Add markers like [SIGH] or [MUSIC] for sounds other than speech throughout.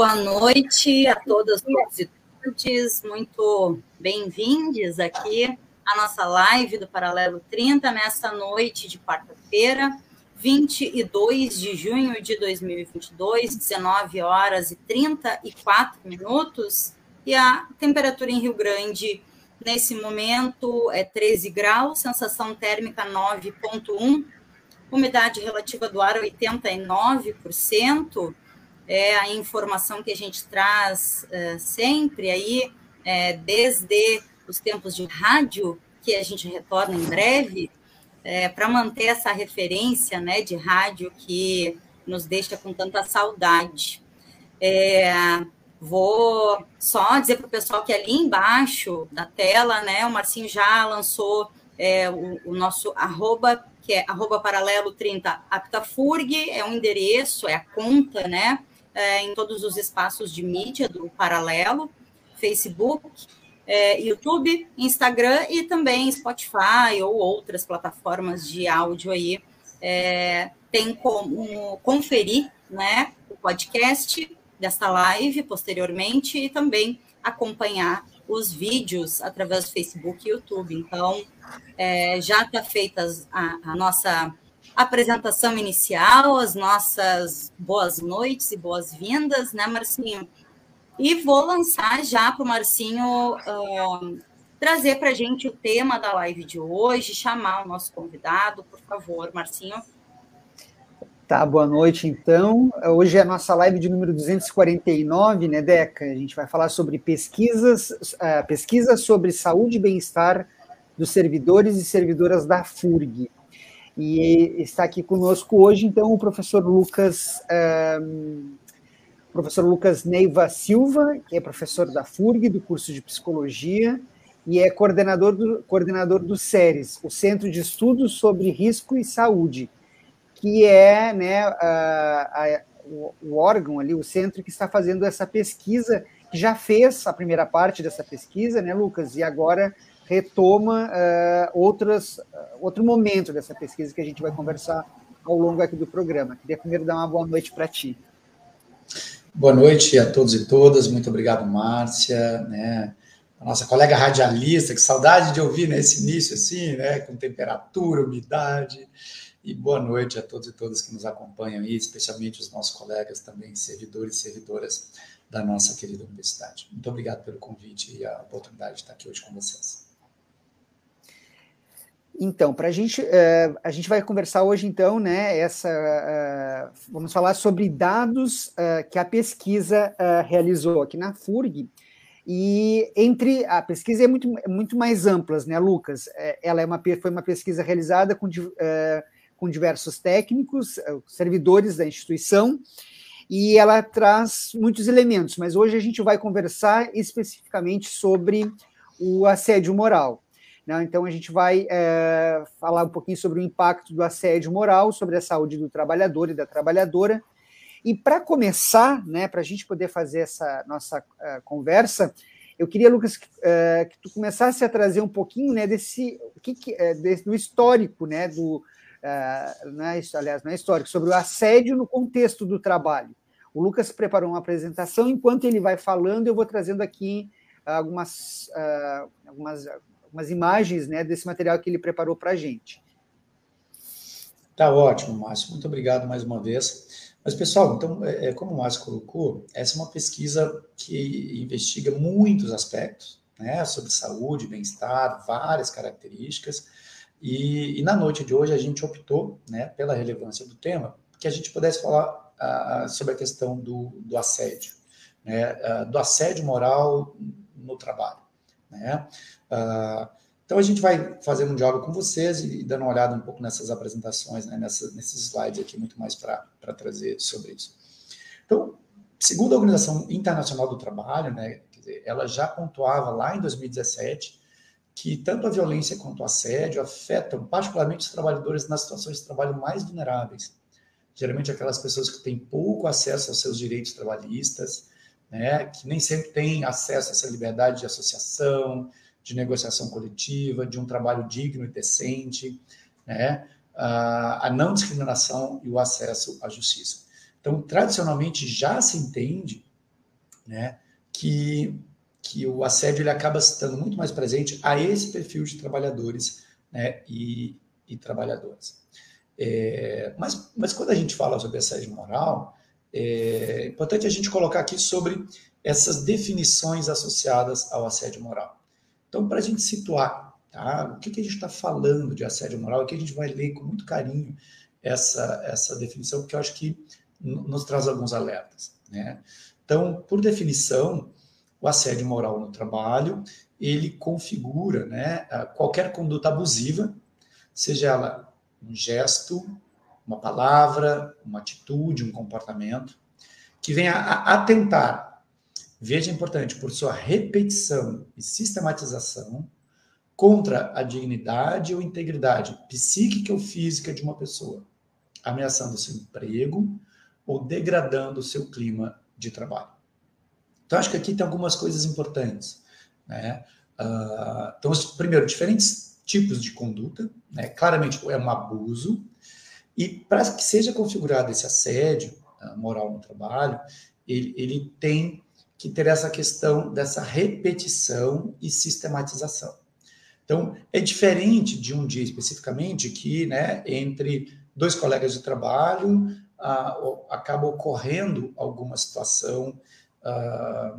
Boa noite a todas e todos. Muito bem-vindos aqui à nossa live do Paralelo 30 nesta noite de quarta-feira, 22 de junho de 2022, 19 horas e 34 minutos. E a temperatura em Rio Grande nesse momento é 13 graus, sensação térmica 9,1, umidade relativa do ar 89%. É a informação que a gente traz é, sempre aí, é, desde os tempos de rádio, que a gente retorna em breve, é, para manter essa referência né, de rádio que nos deixa com tanta saudade. É, Vou só dizer para o pessoal que ali embaixo da tela, né, o Marcinho já lançou é, o, o, nosso arroba, que é arroba paralelo 30 aptafurg, é um endereço, é a conta, né, é, em todos os espaços de mídia do Paralelo, Facebook, é, YouTube, Instagram e também Spotify ou outras plataformas de áudio aí. É, tem como conferir né, o podcast desta live posteriormente e também acompanhar os vídeos através do Facebook e YouTube. Então, é, já está feita a, a, nossa apresentação inicial, as nossas boas noites e boas-vindas, né, Marcinho? E vou lançar já para o Marcinho uh, trazer para a gente o tema da live de hoje, chamar o nosso convidado, por favor, Marcinho. Tá, boa noite então. Hoje é a nossa live de número 249, né, Deca? A gente vai falar sobre pesquisas, uh, pesquisas sobre saúde e bem-estar dos servidores e servidoras da FURG. E está aqui conosco hoje, então, o professor Lucas, um, professor Lucas Neiva Silva, que é professor da FURG, do curso de Psicologia, e é coordenador do, coordenador do SERES, o Centro de Estudos sobre Risco e Saúde, que é né, a, a, o, o, órgão ali, o centro que está fazendo essa pesquisa, que já fez a primeira parte dessa pesquisa, né, Lucas? E agora retoma uh, outras, uh, outro momento dessa pesquisa que a gente vai conversar ao longo aqui do programa. Queria primeiro dar uma boa noite para ti. Boa noite a todos e todas, muito obrigado, Márcia, né? A nossa colega radialista, que saudade de ouvir nesse né, início assim, né? Com temperatura, umidade. E boa noite a todos e todas que nos acompanham aí, especialmente os nossos colegas também, servidores e servidoras da nossa querida universidade. Muito obrigado pelo convite e a oportunidade de estar aqui hoje com vocês. Então, para a gente, uh, a gente vai conversar hoje, então, né, essa, uh, vamos falar sobre dados uh, que a pesquisa realizou aqui na FURG, e entre a pesquisa é muito, muito mais ampla, né, Lucas? Ela é uma, foi uma pesquisa realizada com com diversos técnicos, servidores da instituição, e ela traz muitos elementos, mas hoje a gente vai conversar especificamente sobre o assédio moral. Né? Então, a gente vai é, falar um pouquinho sobre o impacto do assédio moral sobre a saúde do trabalhador e da trabalhadora. E para começar, né, para a gente poder fazer essa nossa uh, conversa, eu queria, Lucas, uh, que tu começasse a trazer um pouquinho né, desse, que, que, desse do histórico né, do, uh, aliás, não é histórico, sobre o assédio no contexto do trabalho. O Lucas preparou uma apresentação, enquanto ele vai falando, eu vou trazendo aqui algumas, algumas, algumas imagens né, desse material que ele preparou para a gente. Tá ótimo, Márcio. Muito obrigado mais uma vez. Mas, pessoal, então, é, é como o Márcio colocou, essa é uma pesquisa que investiga muitos aspectos, né, sobre saúde, bem-estar, várias características, e, e, na noite de hoje a gente optou, né, pela relevância do tema, que a gente pudesse falar sobre a questão do, do assédio, né, do assédio moral no trabalho. Né? Uh, então a gente vai fazer um diálogo com vocês e, dando uma olhada um pouco nessas apresentações, né, nessa, nesses slides aqui, muito mais para trazer sobre isso. Então, segundo a Organização Internacional do Trabalho, né, dizer, ela já pontuava lá em 2017 que tanto a violência quanto o assédio afetam particularmente os trabalhadores nas situações de trabalho mais vulneráveis. Geralmente aquelas pessoas que têm pouco acesso aos seus direitos trabalhistas, né, que nem sempre têm acesso a essa liberdade de associação, de negociação coletiva, de um trabalho digno e decente, né, a não discriminação e o acesso à justiça. Então, tradicionalmente já se entende né, que, que o assédio ele acaba estando muito mais presente a esse perfil de trabalhadores né, e, e trabalhadoras. É, mas, mas quando a gente fala sobre assédio moral, é importante a gente colocar aqui sobre essas definições associadas ao assédio moral. Então, para a gente situar tá, o que, que a gente está falando de assédio moral, aqui a gente vai ler com muito carinho essa, essa definição, porque eu acho que nos traz alguns alertas. Né? Então, por definição, o assédio moral no trabalho, ele configura né, qualquer conduta abusiva, seja ela um gesto, uma palavra, uma atitude, um comportamento, que venha a atentar, veja importante, por sua repetição e sistematização, contra a dignidade ou integridade psíquica ou física de uma pessoa, ameaçando seu emprego ou degradando seu clima de trabalho. Então, acho que aqui tem algumas coisas importantes. Né? Uh, então, primeiro, diferentes tipos de conduta, né? claramente é um abuso, e para que seja configurado esse assédio moral no trabalho, ele, ele tem que ter essa questão dessa repetição e sistematização. Então, é diferente de um dia especificamente que, né, entre dois colegas de trabalho, ah, acaba ocorrendo alguma situação ah,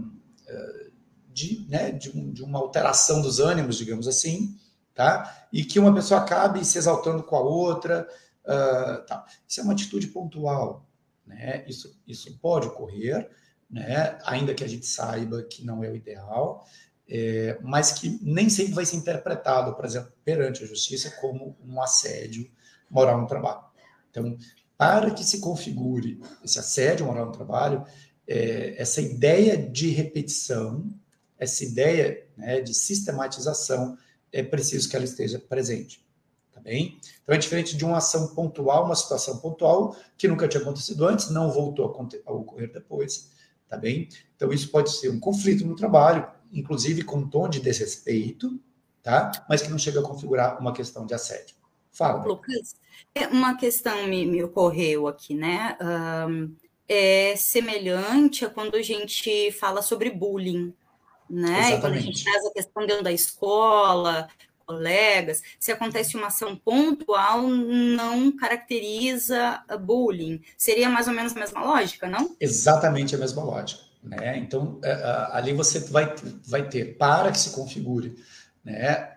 de, né, de, um, de, uma alteração dos ânimos, digamos assim, tá? E que uma pessoa acabe se exaltando com a outra, ah, tá. Isso é uma atitude pontual, né? Isso, isso pode ocorrer, né? Ainda que a gente saiba que não é o ideal, é, mas que nem sempre vai ser interpretado, por exemplo, perante a justiça como um assédio moral no trabalho. Então, para que se configure esse assédio moral no trabalho, é, essa ideia de repetição, essa ideia né, de sistematização, é preciso que ela esteja presente. Bem? Então é diferente de uma ação pontual, uma situação pontual que nunca tinha acontecido antes, não voltou a, ocorrer depois. Tá bem? Então isso pode ser um conflito no trabalho, inclusive com um tom de desrespeito, tá? Mas que não chega a configurar uma questão de assédio. Fala. Lucas, é, uma questão me, me ocorreu aqui, né? Um, é semelhante a quando a gente fala sobre bullying, né? quando a gente traz a questão dentro da escola, colegas, se acontece uma ação pontual, não caracteriza bullying. Seria mais ou menos a mesma lógica, não? Exatamente a mesma lógica. Né? Então, é, ali você vai, vai ter, para que se configure né,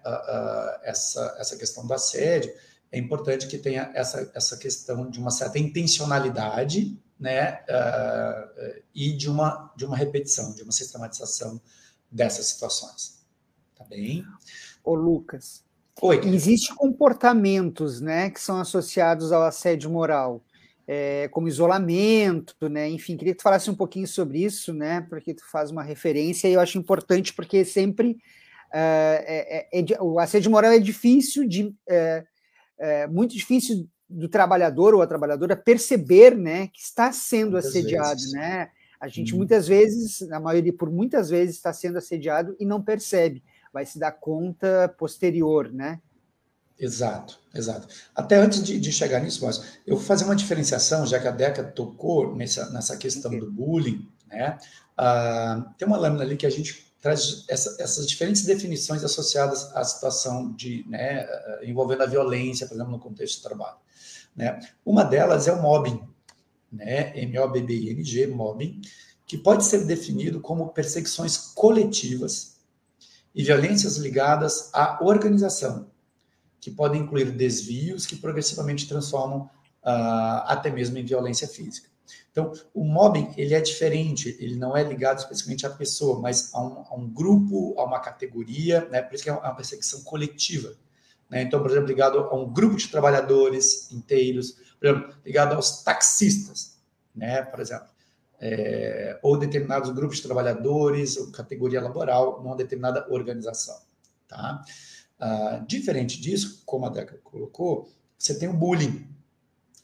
essa, essa questão do assédio, é importante que tenha essa, essa questão de uma certa intencionalidade né, uh, e de uma, de uma repetição, de uma sistematização dessas situações. Tá bem? Ô, Lucas. Oi. Existem comportamentos né, que são associados ao assédio moral, é, como isolamento, né? Enfim, queria que tu falasse um pouquinho sobre isso, né? Porque tu faz uma referência e eu acho importante, porque sempre uh, é, é, o assédio moral é difícil de é muito difícil do trabalhador ou a trabalhadora perceber, né, que está sendo muitas assediado, vezes. né? A gente hum. muitas vezes, na maioria por muitas vezes está sendo assediado e não percebe, vai se dar conta posterior, né? Exato, exato. Até antes de, de chegar nisso, mas eu vou fazer uma diferenciação, já que a Deca tocou nessa, nessa questão do bullying, né? Uh, tem uma lâmina ali que a gente traz essa, essas diferentes definições associadas à situação de, né, envolvendo a violência, por exemplo, no contexto de trabalho. Né? Uma delas é o mobbing, né? M-O-B-B-I-N-G, mobbing, que pode ser definido como perseguições coletivas e violências ligadas à organização, que podem incluir desvios que progressivamente transformam uh, até mesmo em violência física. Então, o mobbing, ele é diferente, ele não é ligado especificamente à pessoa, mas a um, a um grupo, a uma categoria, né? por isso que é uma perseguição coletiva. Né? Então, por exemplo, ligado a um grupo de trabalhadores inteiros, por exemplo, ligado aos taxistas, né? por exemplo, é, ou determinados grupos de trabalhadores, ou categoria laboral, numa determinada organização. Tá? Ah, diferente disso, como a Deca colocou, você tem o bullying,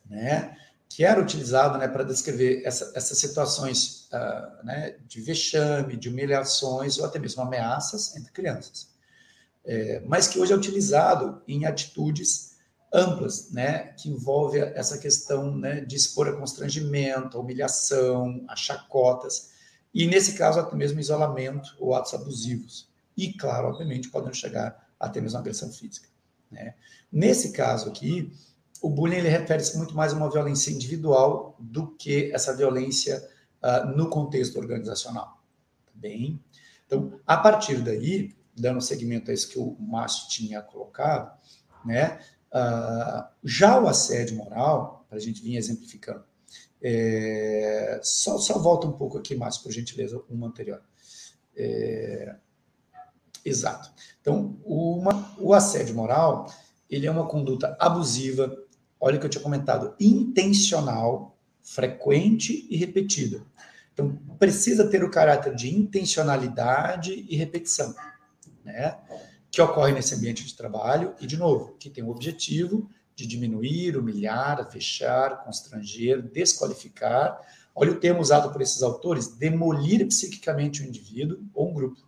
né? que era utilizado né, para descrever essa, essas situações uh, né, de vexame, de humilhações ou até mesmo ameaças entre crianças. É, mas que hoje é utilizado em atitudes amplas, né, que envolve essa questão né, de expor a constrangimento, a humilhação, a chacotas, e, nesse caso, até mesmo isolamento ou atos abusivos. E, claro, obviamente, podem chegar até mesmo agressão física. Né? Nesse caso aqui, o bullying refere-se muito mais a uma violência individual do que essa violência uh, no contexto organizacional. Tá bem? Então, a partir daí, dando seguimento a isso que o Márcio tinha colocado, né, uh, já o assédio moral, para a gente vir exemplificando, é, só, só volta um pouco aqui, Márcio, por gentileza, uma anterior. É, exato. Então, uma, o assédio moral, ele é uma conduta abusiva, olha o que eu tinha comentado, intencional, frequente e repetida. Então, precisa ter o caráter de intencionalidade e repetição, né? Que ocorre nesse ambiente de trabalho e, de novo, que tem o objetivo de diminuir, humilhar, fechar, constranger, desqualificar. Olha o termo usado por esses autores: demolir psiquicamente o indivíduo ou um grupo,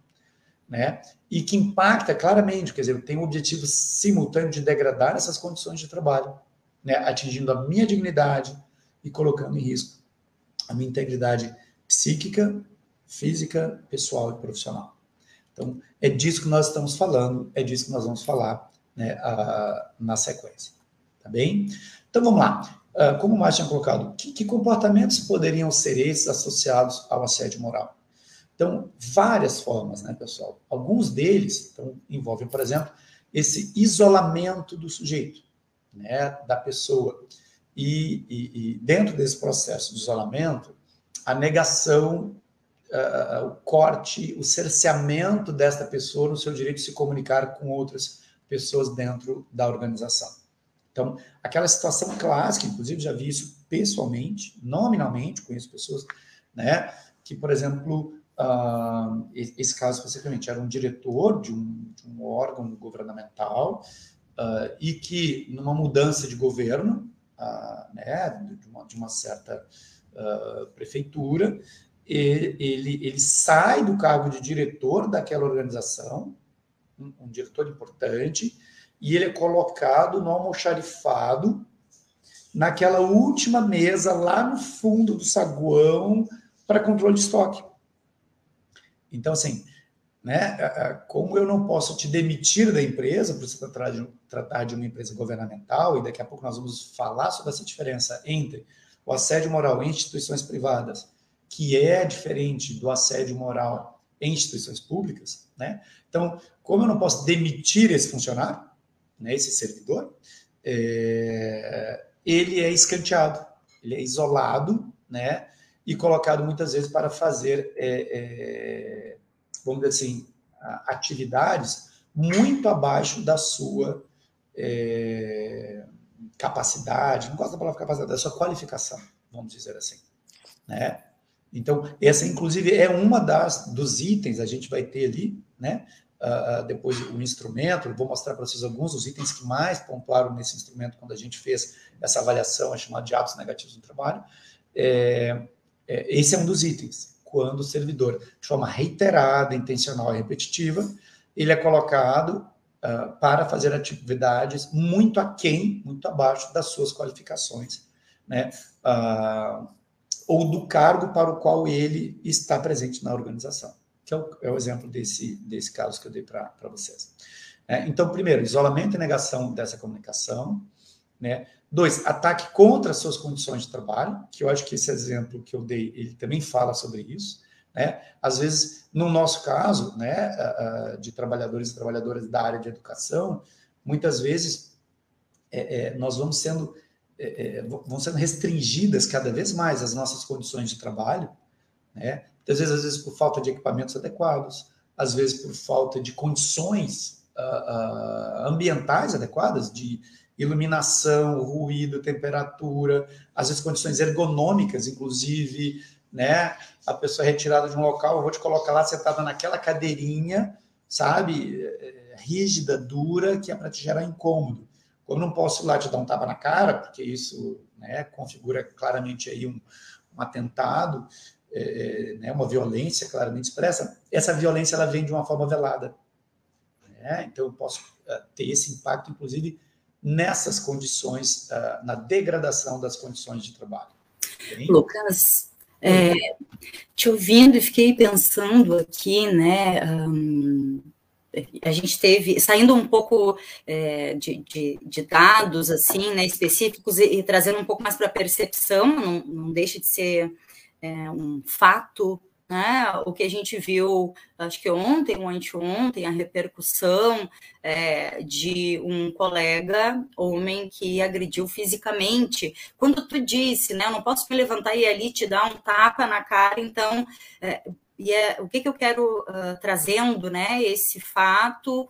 né? E que impacta claramente, quer dizer, tem o objetivo simultâneo de degradar essas condições de trabalho, né? Atingindo a minha dignidade e colocando em risco a minha integridade psíquica, física, pessoal e profissional. Então, é disso que nós estamos falando, é disso que nós vamos falar né, a, na sequência. Tá bem? Então, vamos lá. Uh, como o Márcio tinha colocado, que, que comportamentos poderiam ser esses associados ao assédio moral? Então, várias formas, né, pessoal? Alguns deles então, envolvem, por exemplo, esse isolamento do sujeito, né, da pessoa. E, e, e dentro desse processo de isolamento, a negação, uh, o corte, o cerceamento desta pessoa no seu direito de se comunicar com outras pessoas dentro da organização. Então, aquela situação clássica, inclusive já vi isso pessoalmente, nominalmente, conheço pessoas, né, que, por exemplo, uh, esse caso especificamente era um diretor de um, de um órgão governamental uh, e que, numa mudança de governo, uh, né, de uma, de uma certa prefeitura, ele, ele, sai do cargo de diretor daquela organização, um, um diretor importante, e ele é colocado no almoxarifado, naquela última mesa lá no fundo do saguão para controle de estoque. Então, assim, né, como eu não posso te demitir da empresa, por se tratar de, tratar de uma empresa governamental, e daqui a pouco nós vamos falar sobre essa diferença entre o assédio moral em instituições privadas, que é diferente do assédio moral em instituições públicas, né? Então, como eu não posso demitir esse funcionário, né, esse servidor, é, ele é escanteado, ele é isolado, né? E colocado muitas vezes para fazer, é, é, vamos dizer assim, atividades muito abaixo da sua é, capacidade, não gosto da palavra capacidade, da sua qualificação, vamos dizer assim. Né? Então, essa, inclusive, é uma das dos itens, a gente vai ter ali, né? Uh, depois o instrumento, vou mostrar para vocês alguns dos itens que mais pontuaram nesse instrumento quando a gente fez essa avaliação, é chamada de atos negativos no trabalho. É, é, esse é um dos itens, quando o servidor, de forma reiterada, intencional e repetitiva, ele é colocado uh, para fazer atividades muito aquém, muito abaixo das suas qualificações, né? Uh, ou do cargo para o qual ele está presente na organização, que é o, é o exemplo desse, desse caso que eu dei para vocês. É, então, primeiro, isolamento e negação dessa comunicação. Né? Dois, ataque contra as suas condições de trabalho, que eu acho que esse exemplo que eu dei, ele também fala sobre isso. Né? Às vezes, no nosso caso, né, de trabalhadores e trabalhadoras da área de educação, muitas vezes é, é, nós vamos sendo, é, é vão sendo restringidas cada vez mais as nossas condições de trabalho, né? Muitas vezes, às vezes por falta de equipamentos adequados, às vezes por falta de condições uh, uh, ambientais adequadas, de iluminação, ruído, temperatura, às vezes condições ergonômicas, inclusive, né? A pessoa é retirada de um local, eu vou te colocar lá sentada naquela cadeirinha, sabe? É, rígida, dura, que é para te gerar incômodo. Como não posso ir lá te dar um tapa na cara, porque isso né, configura claramente aí um, um atentado, é, né, uma violência claramente expressa, essa violência ela vem de uma forma velada. Né? Então eu posso uh, ter esse impacto, inclusive, nessas condições, uh, na degradação das condições de trabalho. Lucas, É, te ouvindo e fiquei pensando aqui, né? Um, a gente teve, saindo um pouco é, de, de, de, dados assim, né, específicos e, e trazendo um pouco mais para a percepção, não, não deixa de ser é, um fato né? O que a gente viu, acho que ontem ou anteontem, a repercussão é, de um colega homem que agrediu fisicamente. Quando tu disse, né, eu não posso me levantar e ali te dar um tapa na cara, então, é, e é, o que, que eu quero uh, trazendo, né, esse fato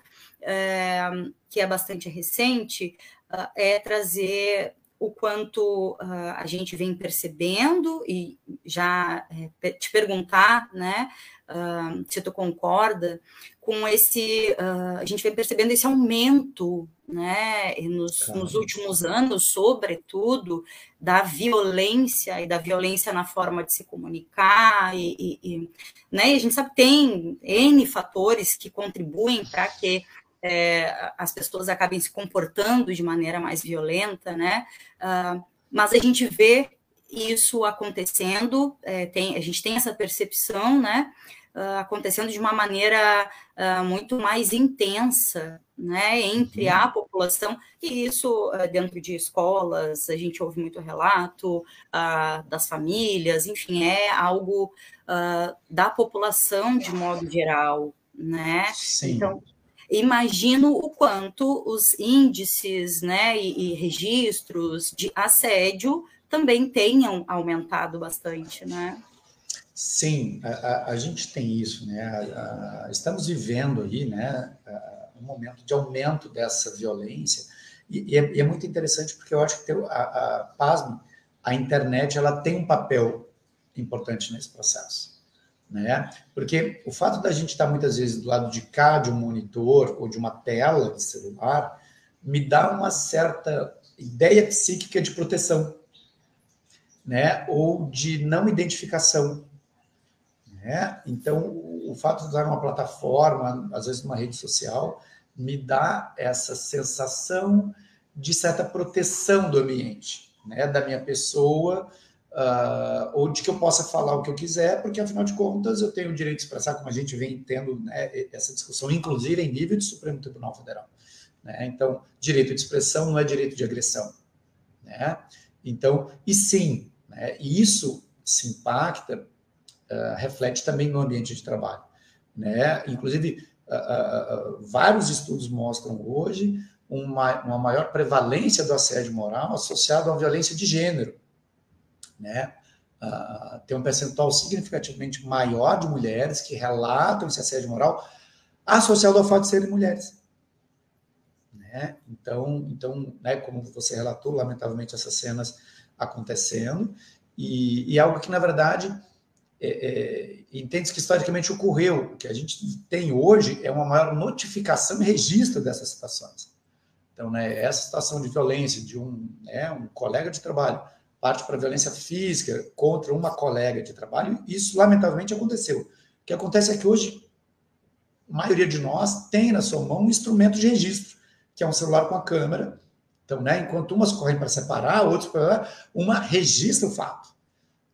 que é bastante recente, uh, é trazer o quanto uh, a gente vem percebendo e já é, te perguntar, né, uh, se tu concorda com esse, uh, a gente vem percebendo esse aumento, né, nos, nos, últimos anos, sobretudo, da violência e da violência na forma de se comunicar e, e, e né, e a gente sabe que tem N fatores que contribuem para que é, as pessoas acabem se comportando de maneira mais violenta, né? Uh, mas a gente vê isso acontecendo, é, tem, a gente tem essa percepção, né? Uh, acontecendo de uma maneira uh, muito mais intensa, né, entre uhum. a população, e isso uh, dentro de escolas, a gente ouve muito relato das famílias, enfim, é algo da população de modo geral, né? Sim. Então, imagino o quanto os índices né, e, e registros de assédio também tenham aumentado bastante, né? Sim, a, a, gente tem isso, né? A, estamos vivendo aí, né, um momento de aumento dessa violência e, e, é, e é, muito interessante porque eu acho que tem, a, a, pasme, a internet ela tem um papel importante nesse processo né? Porque o fato da gente estar muitas vezes do lado de cá de um monitor ou de uma tela de celular me dá uma certa ideia psíquica de proteção, né? Ou de não identificação, né? Então, o fato de usar uma plataforma, às vezes uma rede social, me dá essa sensação de certa proteção do ambiente, né? Da minha pessoa uh, ou de que eu possa falar o que eu quiser, porque afinal de contas eu tenho o direito de expressar, como a gente vem tendo né, essa discussão, inclusive em nível de Supremo Tribunal Federal. Né? Então, direito de expressão não é direito de agressão. Né? Então, e sim, né, e isso se impacta, uh, reflete também no ambiente de trabalho. Né? Inclusive, uh, vários estudos mostram hoje uma, uma maior prevalência do assédio moral associado à violência de gênero né? Uh, tem um percentual significativamente maior de mulheres que relatam esse assédio moral associado ao fato de serem mulheres. Né? Então, então né, como você relatou, lamentavelmente, essas cenas acontecendo, e, e algo que, na verdade, é, é, entende que historicamente ocorreu. O que a gente tem hoje é uma maior notificação e registro dessas situações. Então, né, essa situação de violência de um, né, um colega de trabalho parte para violência física contra uma colega de trabalho. Isso, lamentavelmente, aconteceu. O que acontece é que hoje, a maioria de nós tem na sua mão um instrumento de registro, que é um celular com a câmera. Então, né, enquanto umas correm para separar, outras para. Uma registra o fato.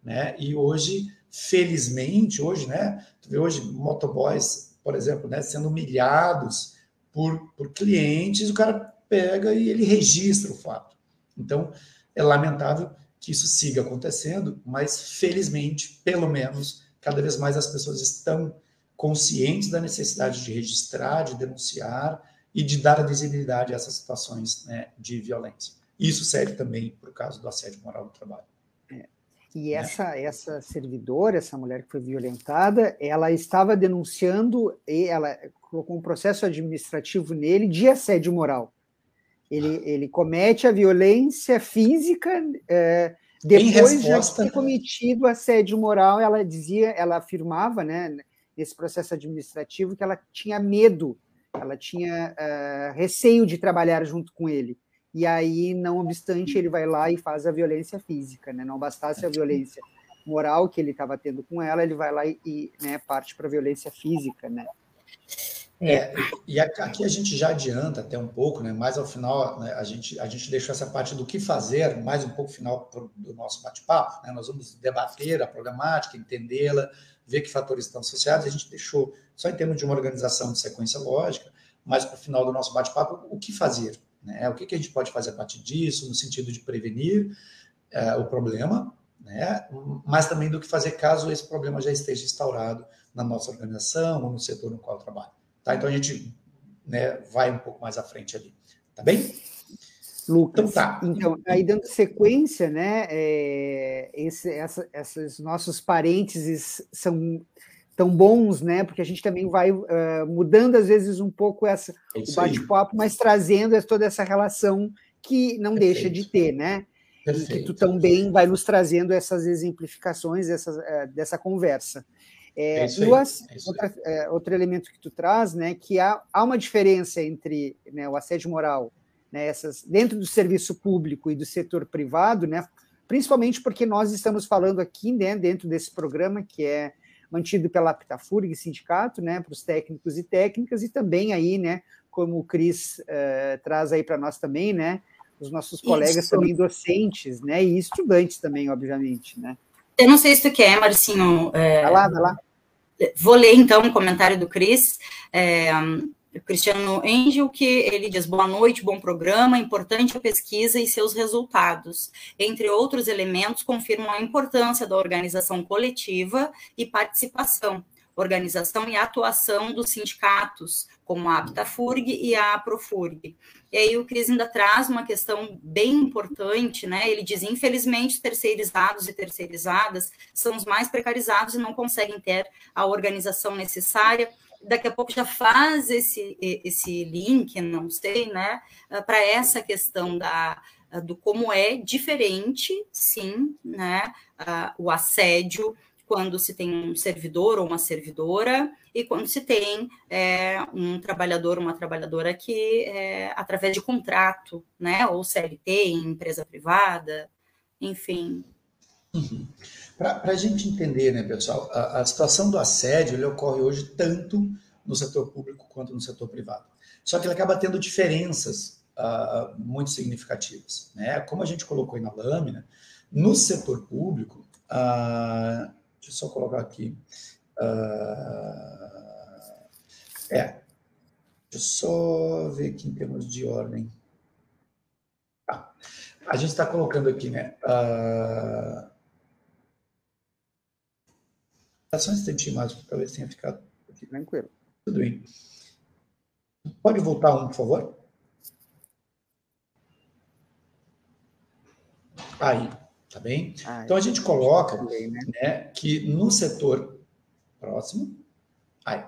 Né? E hoje, felizmente, hoje, né, tu vê hoje motoboys, por exemplo, né, sendo humilhados por, por clientes, o cara pega e ele registra o fato. Então, é lamentável que isso siga acontecendo, mas felizmente, pelo menos, cada vez mais as pessoas estão conscientes da necessidade de registrar, de denunciar e de dar a visibilidade a essas situações né, de violência. Isso serve também para o caso do assédio moral do trabalho. É. E essa, essa servidora, essa mulher que foi violentada, ela estava denunciando, e ela colocou um processo administrativo nele de assédio moral. Ele, ele comete a violência física é, depois de ter né? cometido assédio moral. Ela dizia, ela afirmava, né, nesse processo administrativo, que ela tinha medo, ela tinha uh, receio de trabalhar junto com ele. E aí, não obstante, ele vai lá e faz a violência física, né? Não bastasse a violência moral que ele estava tendo com ela, ele vai lá e, e né, parte para a violência física, né? É, e aqui a gente já adianta até um pouco, né? Mais ao final, né, a, gente, a gente deixou essa parte do que fazer, mais um pouco final do nosso bate-papo. Né? Nós vamos debater a programática, entendê-la, ver que fatores estão associados. A gente deixou só em termos de uma organização de sequência lógica, mas para o final do nosso bate-papo, o que fazer? Né? O que, que a gente pode fazer a partir disso, no sentido de prevenir é, o problema, né? mas também do que fazer caso esse problema já esteja instaurado na nossa organização ou no setor no qual eu trabalho. Tá? Então a gente né, vai um pouco mais à frente ali. Tá bem? Lucas, então, tá. então aí dando sequência, né, é, esse, essa, esses nossos parênteses são tão bons, né, porque a gente também vai uh, mudando às vezes um pouco essa, é o bate-papo, mas trazendo toda essa relação que não Perfeito. deixa de ter, né? Perfeito. E que tu também vai nos trazendo essas exemplificações dessa, uh, dessa conversa. É, é o, é outra, é, outro elemento que tu traz, né, que há, há uma diferença entre né, o assédio moral, né, essas, dentro do serviço público e do setor privado, né, principalmente porque nós estamos falando aqui, né, dentro desse programa que é mantido pela Pitafurg Sindicato, né, para os técnicos e técnicas, e também aí, né, como o Cris uh, traz aí para nós também, né, os nossos colegas Isso. também docentes, né, e estudantes também, obviamente, né. Eu não sei se tu quer, Marcinho. É... Vai lá, vai lá. Vou ler então o comentário do Cris. É, Cristiano Angel, que ele diz: boa noite, bom programa, importante a pesquisa e seus resultados. Entre outros elementos, confirmam a importância da organização coletiva e participação, organização e atuação dos sindicatos, como a Aptafurg e a Profurg. E aí o Cris ainda traz uma questão bem importante, né? Ele diz, infelizmente, terceirizados e terceirizadas são os mais precarizados e não conseguem ter a organização necessária. Daqui a pouco já faz esse, esse link, não sei, né? Para essa questão da, do como é diferente, sim, né? O assédio quando se tem um servidor ou uma servidora e quando se tem é, um trabalhador, uma trabalhadora que é, através de contrato, né, ou CLT em empresa privada, enfim. Uhum. Para a gente entender, né, pessoal, a, a, situação do assédio ocorre hoje tanto no setor público quanto no setor privado. Só que ele acaba tendo diferenças uh, muito significativas. Né? Como a gente colocou aí na lâmina, no setor público, uh, Deixa eu só colocar aqui. Uh, é. Deixa eu só ver aqui em termos de ordem. Ah, a gente está colocando aqui, né? Uh, só um instantinho mais, para ver se tenha ficado aqui. Tranquilo. Tudo bem. Pode voltar um, por favor? Aí. Tá bem? Ah, então a gente coloca também, né? Né, que no setor próximo, aí,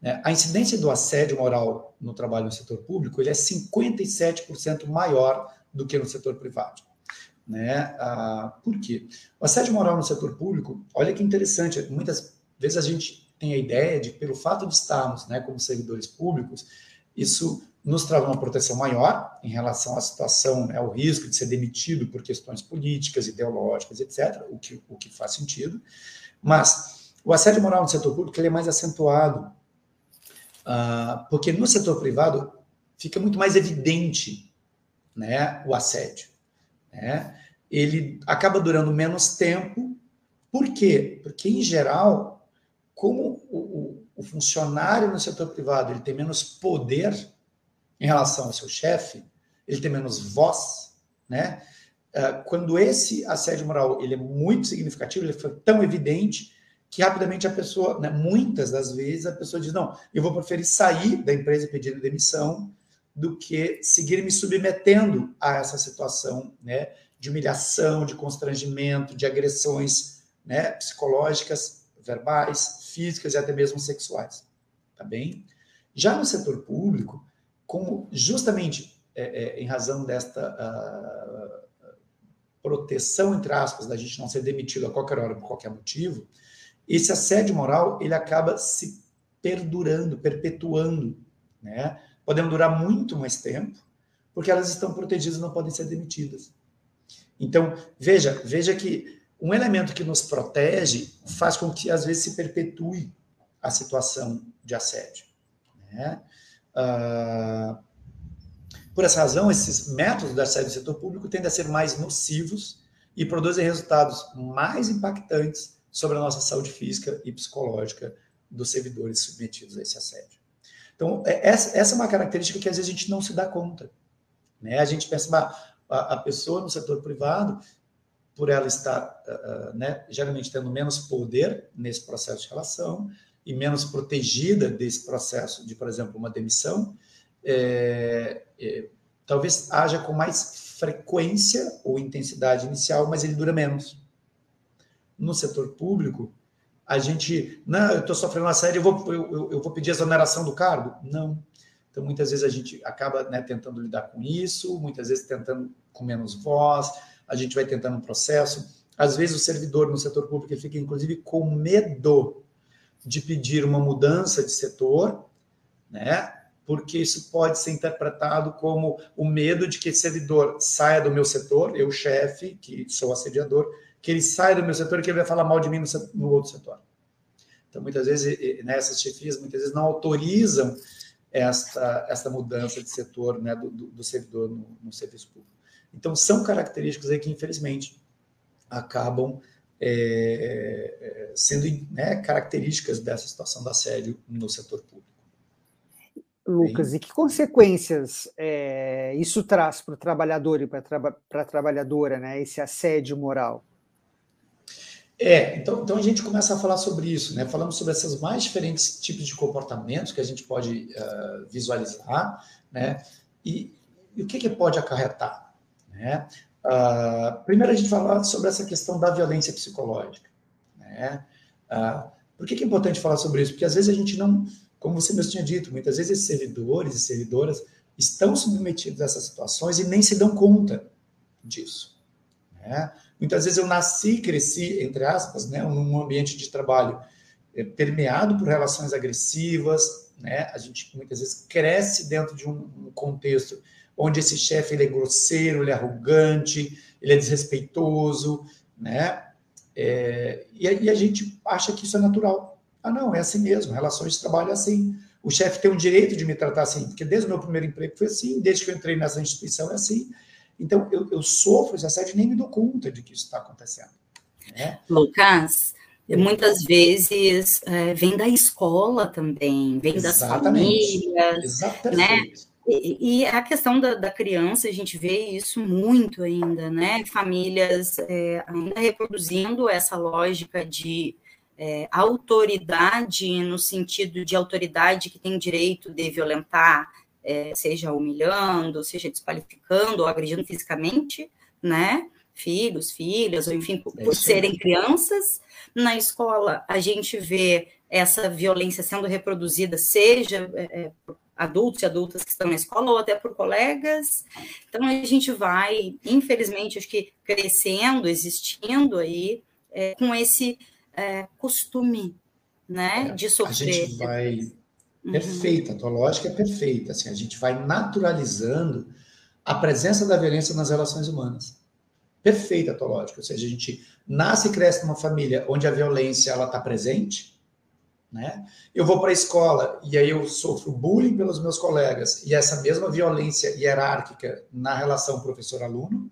né, a incidência do assédio moral no trabalho no setor público ele é 57% maior do que no setor privado. Né? Ah, por quê? O assédio moral no setor público, olha que interessante, muitas vezes a gente tem a ideia de, pelo fato de estarmos né, como servidores públicos, isso nos traz uma proteção maior em relação à situação, né, ao risco de ser demitido por questões políticas, ideológicas, etc., o que, o que faz sentido. Mas o assédio moral no setor público ele é mais acentuado, uh, porque no setor privado fica muito mais evidente né, o assédio. Né? Ele acaba durando menos tempo, por quê? Porque, em geral, como o, o, o funcionário no setor privado ele tem menos poder em relação ao seu chefe, ele tem menos voz, né? É, quando esse assédio moral ele é muito significativo, ele foi tão evidente que rapidamente a pessoa, né, muitas das vezes a pessoa diz não, eu vou preferir sair da empresa pedindo demissão do que seguir me submetendo a essa situação, né, de humilhação, de constrangimento, de agressões, né, psicológicas, verbais, físicas e até mesmo sexuais, tá bem? Já no setor público, como justamente é, é, em razão desta uh, proteção, entre aspas, da gente não ser demitido a qualquer hora por qualquer motivo, esse assédio moral ele acaba se perdurando, perpetuando, né? Podendo durar muito mais tempo, porque elas estão protegidas não podem ser demitidas. Então, veja, veja que um elemento que nos protege faz com que às vezes se perpetue a situação de assédio. Né? Uh, por essa razão, esses métodos da sede do setor público tendem a ser mais nocivos e produzem resultados mais impactantes sobre a nossa saúde física e psicológica dos servidores submetidos a esse assédio. Então, é, essa é uma característica que às vezes a gente não se dá conta. Né? A gente pensa, a, pessoa no setor privado, por ela estar uh, né, geralmente tendo menos poder nesse processo de relação e menos protegida desse processo de, por exemplo, uma demissão, é, é, talvez haja com mais frequência ou intensidade inicial, mas ele dura menos. No setor público, a gente, não, eu estou sofrendo uma série, eu vou, eu, eu vou pedir exoneração do cargo? Não. Então, muitas vezes a gente acaba né, tentando lidar com isso, muitas vezes tentando com menos voz, a gente vai tentando um processo. Às vezes o servidor no setor público fica, inclusive, com medo de pedir uma mudança de setor, né? Porque isso pode ser interpretado como o medo de que esse servidor saia do meu setor, eu, chefe, que sou assediador, que ele saia do meu setor e que ele vai falar mal de mim no, no outro setor. Então, muitas vezes, nessas chefias, muitas vezes não autorizam esta, esta mudança de setor né, do, do servidor no, no, serviço público. Então, são características aí que, infelizmente, acabam é, é sendo né, características dessa situação do assédio no setor público. Lucas, Bem, e que consequências é, isso traz para o trabalhador e para a trabalhadora, né, esse assédio moral? É, então, então a gente começa a falar sobre isso, né? Falamos sobre esses mais diferentes tipos de comportamentos que a gente pode uh, visualizar, né? E, e, o que, que pode acarretar, né? Uh, primeiro a gente falar sobre essa questão da violência psicológica, né? Uh, por que, que é importante falar sobre isso? Porque às vezes a gente não, como você mesmo tinha dito, muitas vezes esses servidores e servidoras estão submetidos a essas situações e nem se dão conta disso, né? Muitas vezes eu nasci e cresci, entre aspas, né, num ambiente de trabalho é, permeado por relações agressivas, né? A gente muitas vezes cresce dentro de um contexto onde esse chefe ele é grosseiro, ele é arrogante, ele é desrespeitoso, né? É, e, e, a gente acha que isso é natural. Ah, não, é assim mesmo, relações de trabalho é assim. O chefe tem o direito de me tratar assim, porque desde o meu primeiro emprego foi assim, desde que eu entrei nessa instituição é assim. Então, eu, eu sofro esse assédio e nem me dou conta de que isso está acontecendo. Né? Lucas, muitas vezes é, vem da escola também, vem das famílias, Exatamente. né? E, e, a questão da, da, criança, a gente vê isso muito ainda, né? Famílias é, ainda reproduzindo essa lógica de é, autoridade, no sentido de autoridade que tem direito de violentar, é, seja humilhando, seja desqualificando ou agredindo fisicamente, né? Filhos, filhas, ou enfim, por, por serem crianças. Na escola, a gente vê essa violência sendo reproduzida, seja é, é, por adultos e adultas que estão na escola, ou até por colegas. Então, a gente vai, infelizmente, acho que crescendo, existindo aí, é, com esse é, costume né, é, de sofrer. A gente vai Uhum. Perfeita, a tua lógica é perfeita. Assim, a gente vai naturalizando a presença da violência nas relações humanas. Perfeita a tua lógica. Ou seja, a gente nasce e cresce numa família onde a violência ela está presente, né? Eu vou para a escola e aí eu sofro bullying pelos meus colegas e essa mesma violência hierárquica na relação professor-aluno,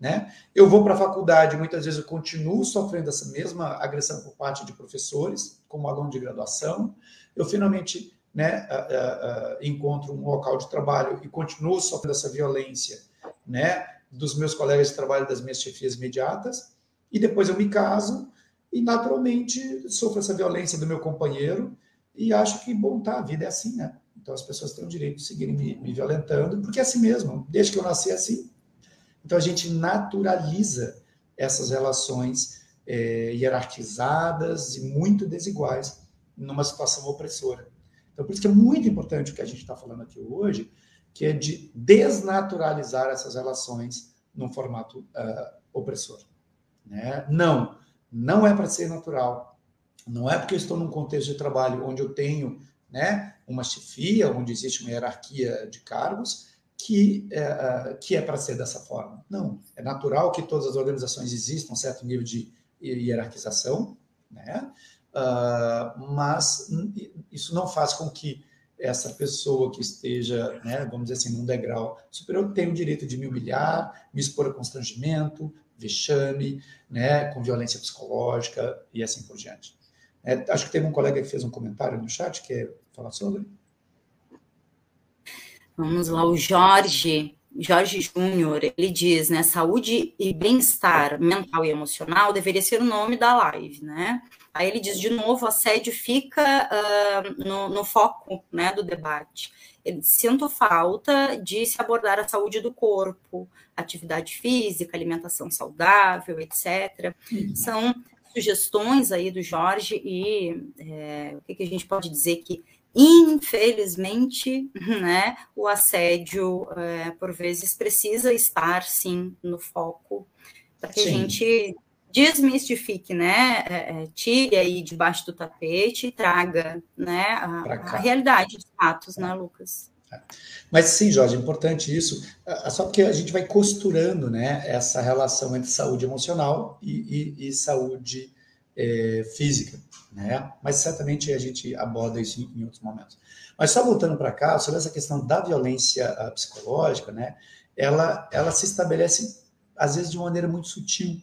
né? Eu vou para a faculdade, muitas vezes eu continuo sofrendo essa mesma agressão por parte de professores, como aluno de graduação eu finalmente né, uh, uh, encontro um local de trabalho e continuo sofrendo essa violência né, dos meus colegas de trabalho, das minhas chefias imediatas, e depois eu me caso e naturalmente sofro essa violência do meu companheiro e acho que, bom, tá, a vida é assim, né? Então as pessoas têm o direito de seguirem me, me violentando, porque é assim mesmo, desde que eu nasci é assim. Então a gente naturaliza essas relações é, hierarquizadas e muito desiguais numa situação opressora. Então, por isso que é muito importante o que a gente está falando aqui hoje, que é de desnaturalizar essas relações num formato uh, opressor. Né? Não, não é para ser natural. Não é porque eu estou num contexto de trabalho onde eu tenho né, uma chefia, onde existe uma hierarquia de cargos, que, uh, que é para ser dessa forma. Não, é natural que todas as organizações existam um certo nível de hierarquização, né? Uh, mas isso não faz com que essa pessoa que esteja, né, vamos dizer assim, num degrau superior, tem o direito de me humilhar, me expor a constrangimento, vexame, né, com violência psicológica e assim por diante. É, acho que teve um colega que fez um comentário no chat, quer falar sobre? Vamos lá, o Jorge, Jorge Júnior, ele diz, né, saúde e bem-estar mental e emocional deveria ser o nome da live, né? Aí ele diz de novo, assédio fica uh, no, no, foco, né, do debate. Ele sinto falta de se abordar a saúde do corpo, atividade física, alimentação saudável, etc. Uhum. São sugestões aí do Jorge e é, o que, que a gente pode dizer que Infelizmente, [LAUGHS] né, o assédio, é, por vezes, precisa estar, sim, no foco, para que sim. a gente desmistifique, né, é, é, tire aí debaixo do tapete e traga, né, a, a realidade dos fatos, né, Lucas? É. Mas sim, Jorge, é importante isso, só porque a gente vai costurando, né, essa relação entre saúde emocional e, e, e saúde é, física né? Mas certamente a gente aborda isso em, em outros momentos. Mas só voltando para cá, sobre essa questão da violência ah, psicológica, né? Ela, ela se estabelece às vezes de uma maneira muito sutil,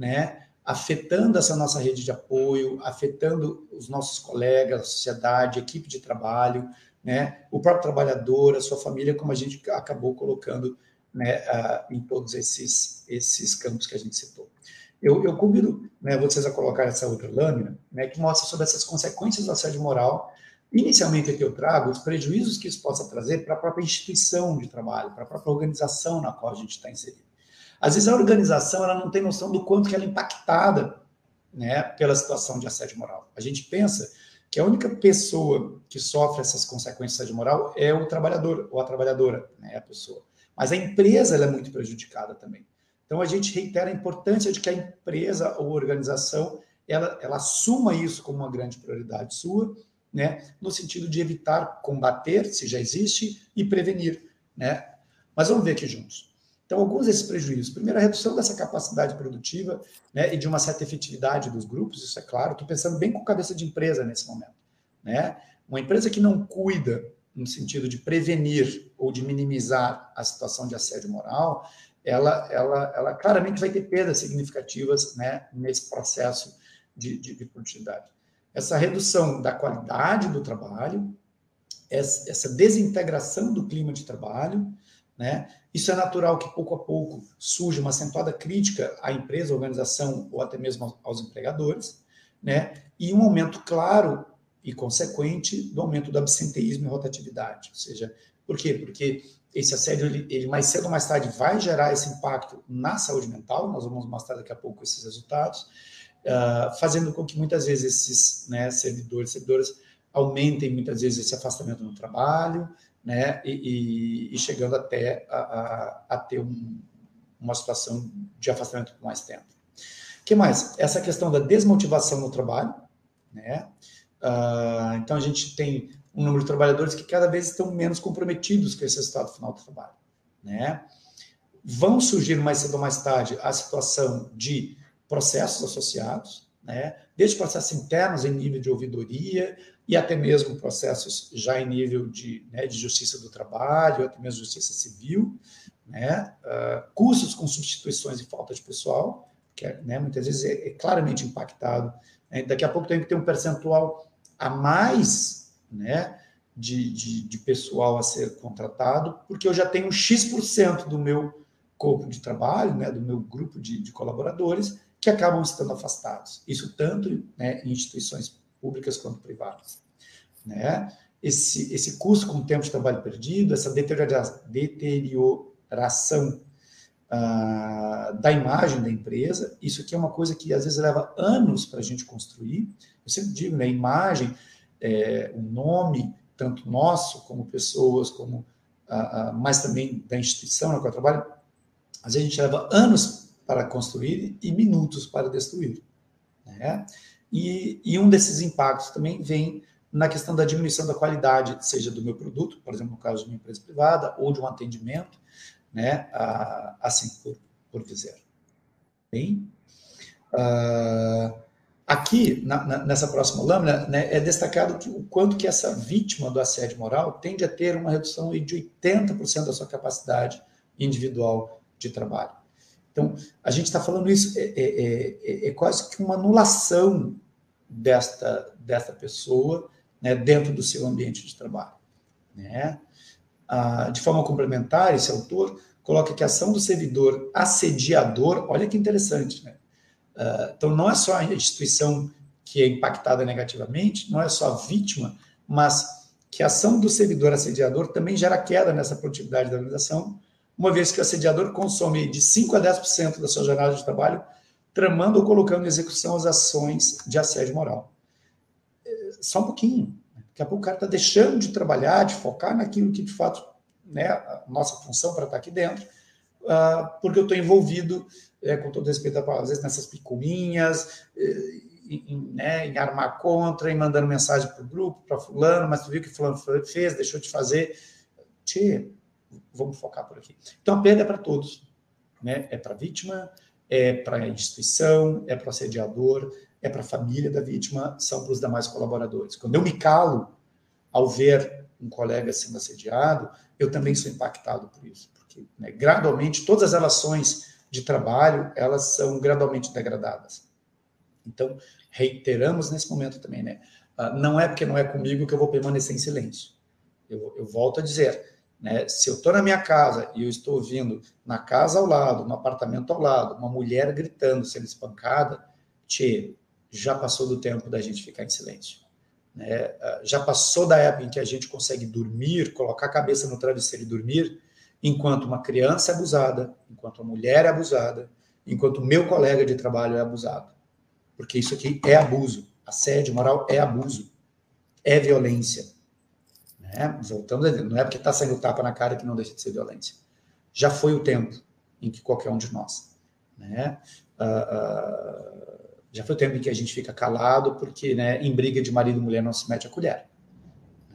né? Afetando essa nossa rede de apoio, afetando os nossos colegas, a sociedade, a equipe de trabalho, né? O próprio trabalhador, a sua família, como a gente acabou colocando, né? Em todos esses esses campos que a gente citou. Eu, eu convido né, vocês a colocar essa outra lâmina, né, que mostra sobre essas consequências do assédio moral. Inicialmente, aqui eu trago os prejuízos que isso possa trazer para a própria instituição de trabalho, para a própria organização na qual a gente está inserido. Às vezes, a organização ela não tem noção do quanto que ela é impactada né, pela situação de assédio moral. A gente pensa que a única pessoa que sofre essas consequências de assédio moral é o trabalhador ou a trabalhadora, né, a pessoa. Mas a empresa ela é muito prejudicada também. Então, a gente reitera a importância de que a empresa ou organização ela, ela assuma isso como uma grande prioridade sua, né, no sentido de evitar combater, se já existe, e prevenir. Né? Mas vamos ver aqui juntos. Então, alguns desses prejuízos. Primeiro, a redução dessa capacidade produtiva né, e de uma certa efetividade dos grupos, isso é claro. Estou pensando bem com cabeça de empresa nesse momento. Né? Uma empresa que não cuida no sentido de prevenir ou de minimizar a situação de assédio moral, ela, ela, ela claramente vai ter perdas significativas né, nesse processo de, de, de produtividade. Essa redução da qualidade do trabalho, essa desintegração do clima de trabalho, né? Isso é natural que pouco a pouco surja uma acentuada crítica à empresa, à organização ou até mesmo aos empregadores, né? E um aumento claro e consequente do aumento do absenteísmo e rotatividade. Ou seja, por quê? Porque esse assédio, ele, ele, mais cedo ou mais tarde vai gerar esse impacto na saúde mental, nós vamos mostrar daqui a pouco esses resultados, uh, fazendo com que muitas vezes esses né, servidores, servidoras aumentem muitas vezes esse afastamento no trabalho, né, e, e, e chegando até a, a, a ter um, uma situação de afastamento por mais tempo. O que mais? Essa questão da desmotivação no trabalho, né, uh, então a gente tem um número de trabalhadores que cada vez estão menos comprometidos com esse resultado final do trabalho. Né? Vão surgir mais cedo ou mais tarde a situação de processos associados, né? desde processos internos em nível de ouvidoria e até mesmo processos já em nível de, né, de justiça do trabalho, até mesmo justiça civil, né? Uh, custos com substituições e falta de pessoal, que é, né, muitas vezes é, é claramente impactado. Né? Daqui a pouco tem que ter um percentual a mais né, de, de, de, pessoal a ser contratado, porque eu já tenho X% do meu corpo de trabalho, né, do meu grupo de, de colaboradores, que acabam estando afastados. Isso tanto né, em instituições públicas quanto privadas. Né? Esse, esse custo com o tempo de trabalho perdido, essa deterioração ah, da imagem da empresa, isso aqui é uma coisa que às vezes leva anos para a gente construir. Eu sempre digo, né, a imagem é, o nome, tanto nosso, como pessoas, como mas também da instituição na qual eu trabalho, às vezes a gente leva anos para construir e minutos para destruir. Né? E, e, um desses impactos também vem na questão da diminuição da qualidade, seja do meu produto, por exemplo, no caso de uma empresa privada, ou de um atendimento, né, assim por, por dizer. Bem, uh, Aqui, na, na, nessa próxima lâmina, né, é destacado que, o quanto que essa vítima do assédio moral tende a ter uma redução de 80% da sua capacidade individual de trabalho. Então, a gente está falando isso, é, é, é, é, quase que uma anulação desta, desta pessoa né, dentro do seu ambiente de trabalho. Né? Ah, de forma complementar, esse autor coloca que a ação do servidor assediador, olha que interessante, né? Uh, então, não é só a instituição que é impactada negativamente, não é só a vítima, mas que a ação do servidor assediador também gera queda nessa produtividade da organização, uma vez que o assediador consome de 5% a 10% da sua jornada de trabalho, tramando ou colocando em execução as ações de assédio moral. Só um pouquinho. Daqui a pouco o cara está deixando de trabalhar, de focar naquilo que de fato né, a nossa função para estar aqui dentro, uh, porque eu estou envolvido é, com todo respeito, às vezes nessas picuinhas, é, em, né, em armar contra, em mandando mensagem para o grupo, para fulano, mas tu viu que fulano fez, deixou de fazer. Tchê, vamos focar por aqui. Então a perda é para todos. Né? É para a vítima, é para a instituição, é para o assediador, é para a família da vítima, são para os demais colaboradores. Quando eu me calo ao ver um colega sendo assediado, eu também sou impactado por isso, porque né, gradualmente todas as relações de trabalho, elas são gradualmente degradadas. Então, reiteramos nesse momento também, né? Uh, não é porque não é comigo que eu vou permanecer em silêncio. Eu, eu volto a dizer, né? Se eu estou na minha casa e eu estou ouvindo na casa ao lado, no apartamento ao lado, uma mulher gritando, sendo espancada, tchê, já passou do tempo da gente ficar em silêncio. Né? Uh, já passou da época em que a gente consegue dormir, colocar a cabeça no travesseiro e dormir, enquanto uma criança é abusada, enquanto a mulher é abusada, enquanto o meu colega de trabalho é abusado. Porque isso aqui é abuso. Assédio moral é abuso. É violência. Né? Voltamos a dizer, não é porque está saindo tapa na cara que não deixa de ser violência. Já foi o tempo em que qualquer um de nós. Né? Uh, uh, já foi o tempo em que a gente fica calado porque né, em briga de marido e mulher não se mete a colher.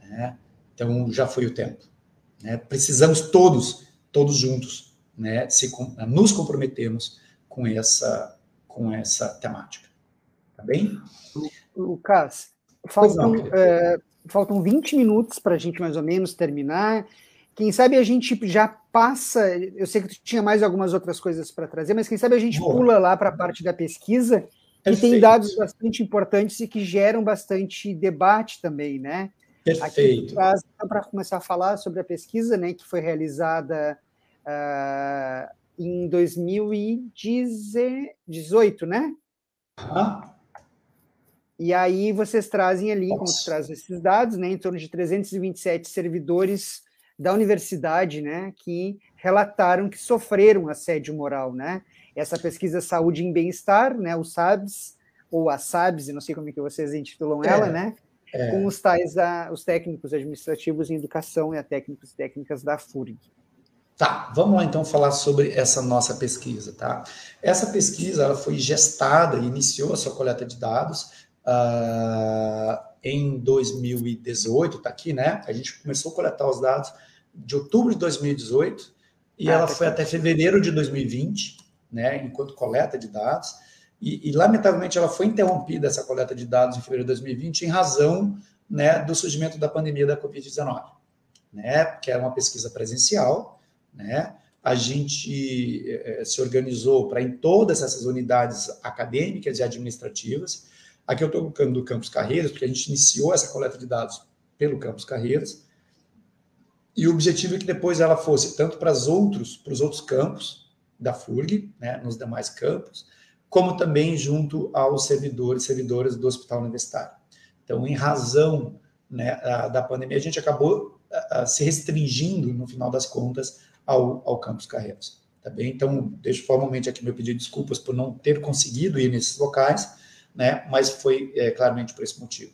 Né? Então já foi o tempo. Né? Precisamos todos, todos juntos, né, se, nos comprometermos com essa, com essa temática. Tá bem? Lucas, faltam, é, faltam 20 minutos para a gente mais ou menos terminar. Quem sabe a gente já passa. Eu sei que tu tinha mais algumas outras coisas para trazer, mas quem sabe a gente Boa. pula lá para a parte da pesquisa, que Perfeito. tem dados bastante importantes e que geram bastante debate também, né? Perfeito. Aqui para começar a falar sobre a pesquisa, né, que foi realizada uh, em 2018, né? Ah. E aí vocês trazem ali, Nossa. como se traz esses dados, né, em torno de 327 servidores da universidade, né, que relataram que sofreram assédio moral, né? Essa pesquisa Saúde em Bem-Estar, né, o SABS, ou a SABS, não sei como é que vocês intitulam é. ela, né? é. com os tais a, os técnicos administrativos em educação e a técnicos e técnicas da FURG. Tá, vamos lá então falar sobre essa nossa pesquisa, tá? Essa pesquisa ela foi gestada e iniciou a sua coleta de dados uh, em 2018, tá aqui, né? A gente começou a coletar os dados de outubro de 2018 e ah, ela tá foi até fevereiro de 2020, né? Enquanto coleta de dados. E, e, lamentavelmente, ela foi interrompida, essa coleta de dados, em fevereiro de 2020, em razão né, do surgimento da pandemia da Covid-19. Né, que era uma pesquisa presencial, né, a gente eh, se organizou para, em todas essas unidades acadêmicas e administrativas, aqui eu estou colocando do Campus Carreiras, porque a gente iniciou essa coleta de dados pelo Campus Carreiras, e o objetivo é que depois ela fosse tanto para os outros, para os outros campos da FURG, né, nos demais campos, como também junto aos servidores e servidoras do hospital universitário. Então, em razão né, da pandemia, a gente acabou se restringindo, no final das contas, ao, ao campus Carreiras. Tá bem? Então, deixo formalmente aqui meu pedido de desculpas por não ter conseguido ir nesses locais, né, mas foi é, claramente por esse motivo.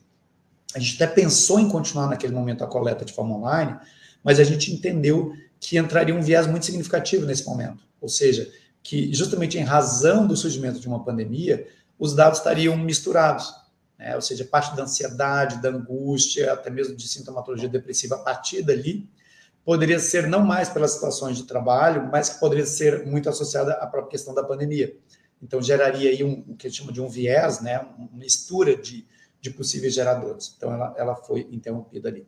A gente até pensou em continuar naquele momento a coleta de forma online, mas a gente entendeu que entraria um viés muito significativo nesse momento. Ou seja, que, justamente em razão do surgimento de uma pandemia, os dados estariam misturados. Né? Ou seja, parte da ansiedade, da angústia, até mesmo de sintomatologia depressiva a partir dali, poderia ser não mais pelas situações de trabalho, mas que poderia ser muito associada à própria questão da pandemia. Então, geraria aí um, o que chama de um viés, né? uma mistura de, de possíveis geradores. Então, ela, ela foi interrompida ali.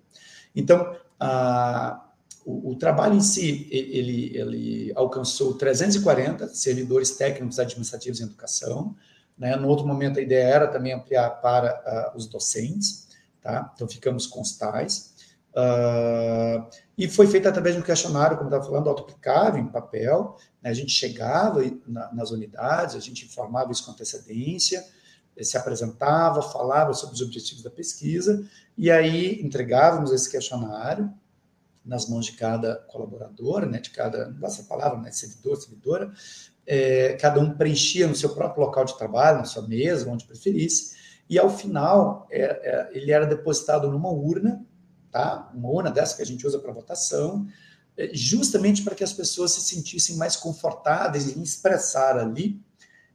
Então, a, o, o, trabalho em si, ele, ele alcançou 340 servidores técnicos administrativos em educação. Né? No outro momento, a ideia era também ampliar para uh, os docentes. Tá? Então, ficamos com os tais. Uh, e foi feito através de um questionário, como estava falando, autoaplicável, em papel. Né? A gente chegava na, nas unidades, a gente informava isso com antecedência, se apresentava, falava sobre os objetivos da pesquisa, e aí entregávamos esse questionário nas mãos de cada colaborador, né, de cada, não palavra, né, servidor, servidora, é, cada um preenchia no seu próprio local de trabalho, na sua mesa, onde preferisse, e ao final é, é, ele era depositado numa urna, tá? Uma urna dessa que a gente usa para votação, é, justamente para que as pessoas se sentissem mais confortáveis em expressar ali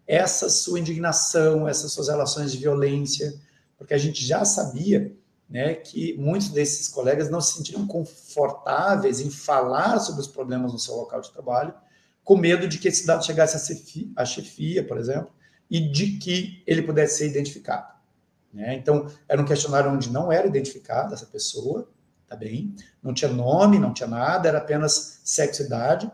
essa sua indignação, essas suas relações de violência, porque a gente já sabia né, que muitos desses colegas não se sentiram confortáveis em falar sobre os problemas no seu local de trabalho, com medo de que esse dado chegasse à chefia, à chefia por exemplo, e de que ele pudesse ser identificado. Né? Então, era um questionário onde não era identificada essa pessoa, tá bem? Não tinha nome, não tinha nada, era apenas sexo e idade,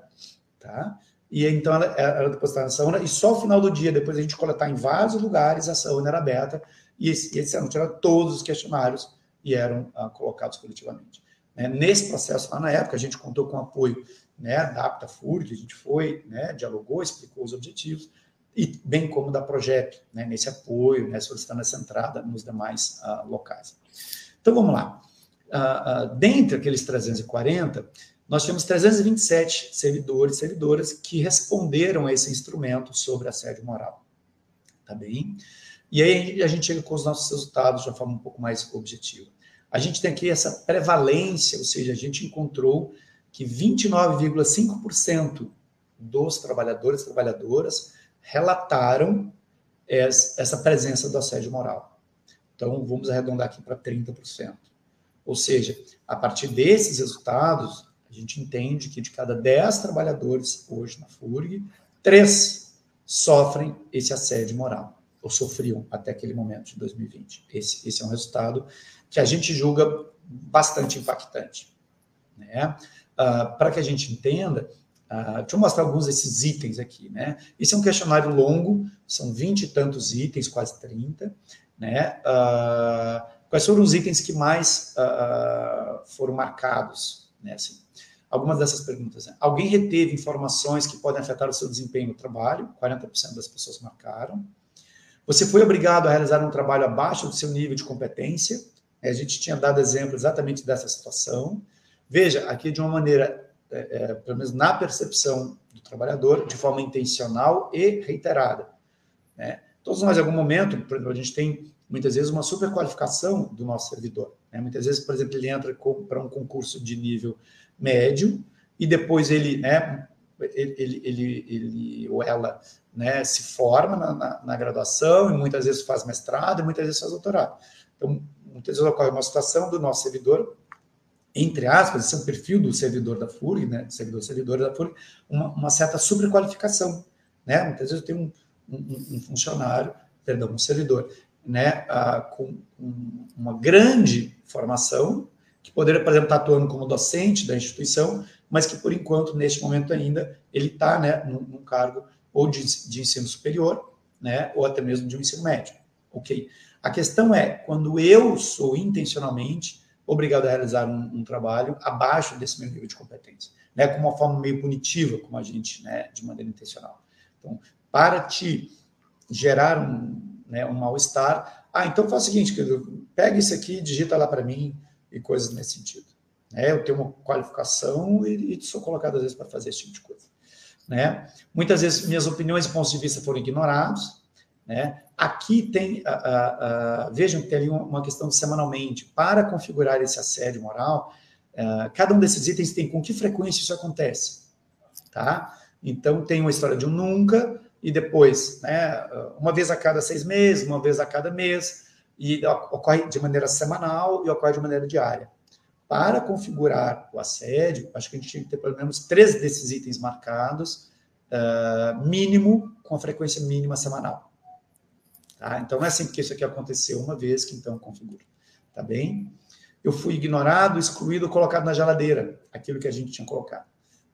tá? E então ela era depositada nessa urna, e só ao final do dia, depois a gente coletar em vários lugares, essa urna era aberta, e esse, ano todos os questionários e eram ah, colocados coletivamente. Né? Nesse processo, lá na época, a gente contou com o apoio né, da APTA-FURG, a gente foi, né, dialogou, explicou os objetivos, e bem como da Projeto, né, nesse apoio, né, solicitando essa entrada nos demais uh, locais. Então, vamos lá. Uh, uh, dentre aqueles 340, nós tivemos 327 servidores e servidoras que responderam a esse instrumento sobre assédio moral. Tá bem? E aí a gente chega com os nossos resultados de uma forma um pouco mais objetiva. A gente tem aqui essa prevalência, ou seja, a gente encontrou que 29,5% dos trabalhadores e trabalhadoras relataram essa presença do assédio moral. Então, vamos arredondar aqui para 30%. Ou seja, a partir desses resultados, a gente entende que de cada 10 trabalhadores hoje na FURG, 3 sofrem esse assédio moral, ou sofriam até aquele momento de 2020. Esse, esse é um resultado que a gente julga bastante impactante. Né? Uh, Para que a gente entenda, uh, deixa eu mostrar alguns desses itens aqui. Né? Esse é um questionário longo, são 20 e tantos itens, quase 30. Né? Uh, quais foram os itens que mais foram marcados? Né? Assim, algumas dessas perguntas. Né? Alguém reteve informações que podem afetar o seu desempenho no trabalho? 40% das pessoas marcaram. Você foi obrigado a realizar um trabalho abaixo do seu nível de competência? A gente tinha dado exemplo exatamente dessa situação. Veja, aqui de uma maneira, é, é, pelo menos na percepção do trabalhador, de forma intencional e reiterada. Né? Todos nós, em algum momento, por exemplo, a gente tem muitas vezes uma superqualificação do nosso servidor. Né? Muitas vezes, por exemplo, ele entra para um concurso de nível médio e depois ele, né, ele, ele, ele, ele ou ela né, se forma na, na, na, graduação e muitas vezes faz mestrado e muitas vezes faz doutorado. Então, muitas vezes ocorre uma situação do nosso servidor, entre aspas, esse é um perfil do servidor da FURG, né, servidor servidor da FURG, uma, uma certa sobrequalificação, né? Muitas vezes eu tenho um, um, um funcionário, perdão, um servidor, né, ah, com um, uma grande formação, que poderia, por exemplo, estar atuando como docente da instituição, mas que, por enquanto, neste momento ainda, ele está né, num, num, cargo ou de, de ensino superior, né, ou até mesmo de um ensino médio. Ok? A questão é, quando eu sou intencionalmente obrigado a realizar um, um trabalho abaixo desse meu nível de competência, né, com uma forma meio punitiva, como a gente, né, de maneira intencional. Então, para te gerar um, né, um mal-estar, ah, então faz o seguinte, querido, pega isso aqui, digita lá para mim e coisas nesse sentido. Né, eu tenho uma qualificação e, e sou colocado às vezes para fazer esse tipo de coisa. Né? Muitas vezes minhas opiniões e pontos de vista foram ignorados, né? Aqui tem, uh, uh, vejam que tem ali uma questão de semanalmente. Para configurar esse assédio moral, uh, cada um desses itens tem com que frequência isso acontece. Tá? Então, tem uma história de um nunca, e depois, né, uma vez a cada seis meses, uma vez a cada mês, e ocorre de maneira semanal e ocorre de maneira diária. Para configurar o assédio, acho que a gente tinha que ter pelo menos três desses itens marcados uh, mínimo com a frequência mínima semanal. Tá? Então, não é assim que isso aqui aconteceu uma vez que então configura. Tá bem? Eu fui ignorado, excluído, colocado na geladeira, aquilo que a gente tinha colocado.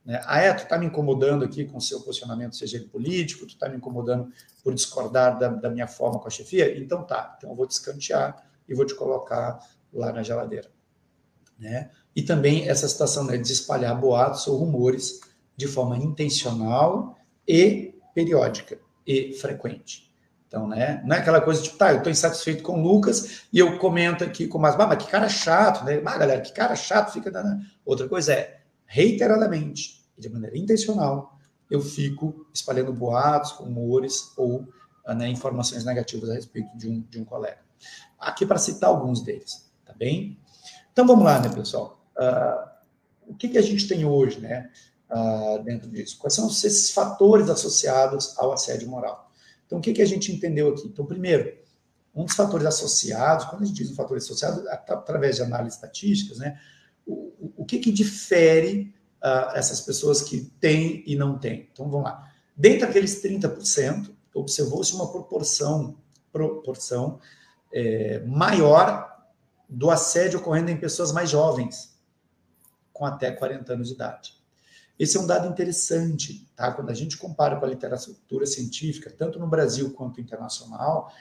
Né? Ah, é, tu está me incomodando aqui com o seu posicionamento, seja ele político, tu está me incomodando por discordar da, da, minha forma com a chefia? Então tá, então eu vou descantear e vou te colocar lá na geladeira. Né? E também essa situação né, de espalhar boatos ou rumores de forma intencional e periódica e frequente. Então, né, não é aquela coisa tipo, tá, eu estou insatisfeito com o Lucas e eu comento aqui com mais, ah, mas que cara chato, né? Ah, galera, que cara chato fica dando. Outra coisa é, reiteradamente e de maneira intencional, eu fico espalhando boatos, rumores ou né, informações negativas a respeito de um, de um colega. Aqui para citar alguns deles, tá bem? Então vamos lá, né, pessoal? Uh, o que, que a gente tem hoje, né, uh, dentro disso? Quais são esses fatores associados ao assédio moral? Então, o que, que a gente entendeu aqui? Então, primeiro, um dos fatores associados, quando a gente diz um fator associado, através de análises estatísticas, né, o, o que, que difere uh, essas pessoas que têm e não têm? Então, vamos lá. Dentre aqueles 30%, observou-se uma proporção, proporção é, maior do assédio ocorrendo em pessoas mais jovens, com até 40 anos de idade. Esse é um dado interessante, tá? Quando a gente compara com a literatura científica, tanto no Brasil quanto internacional,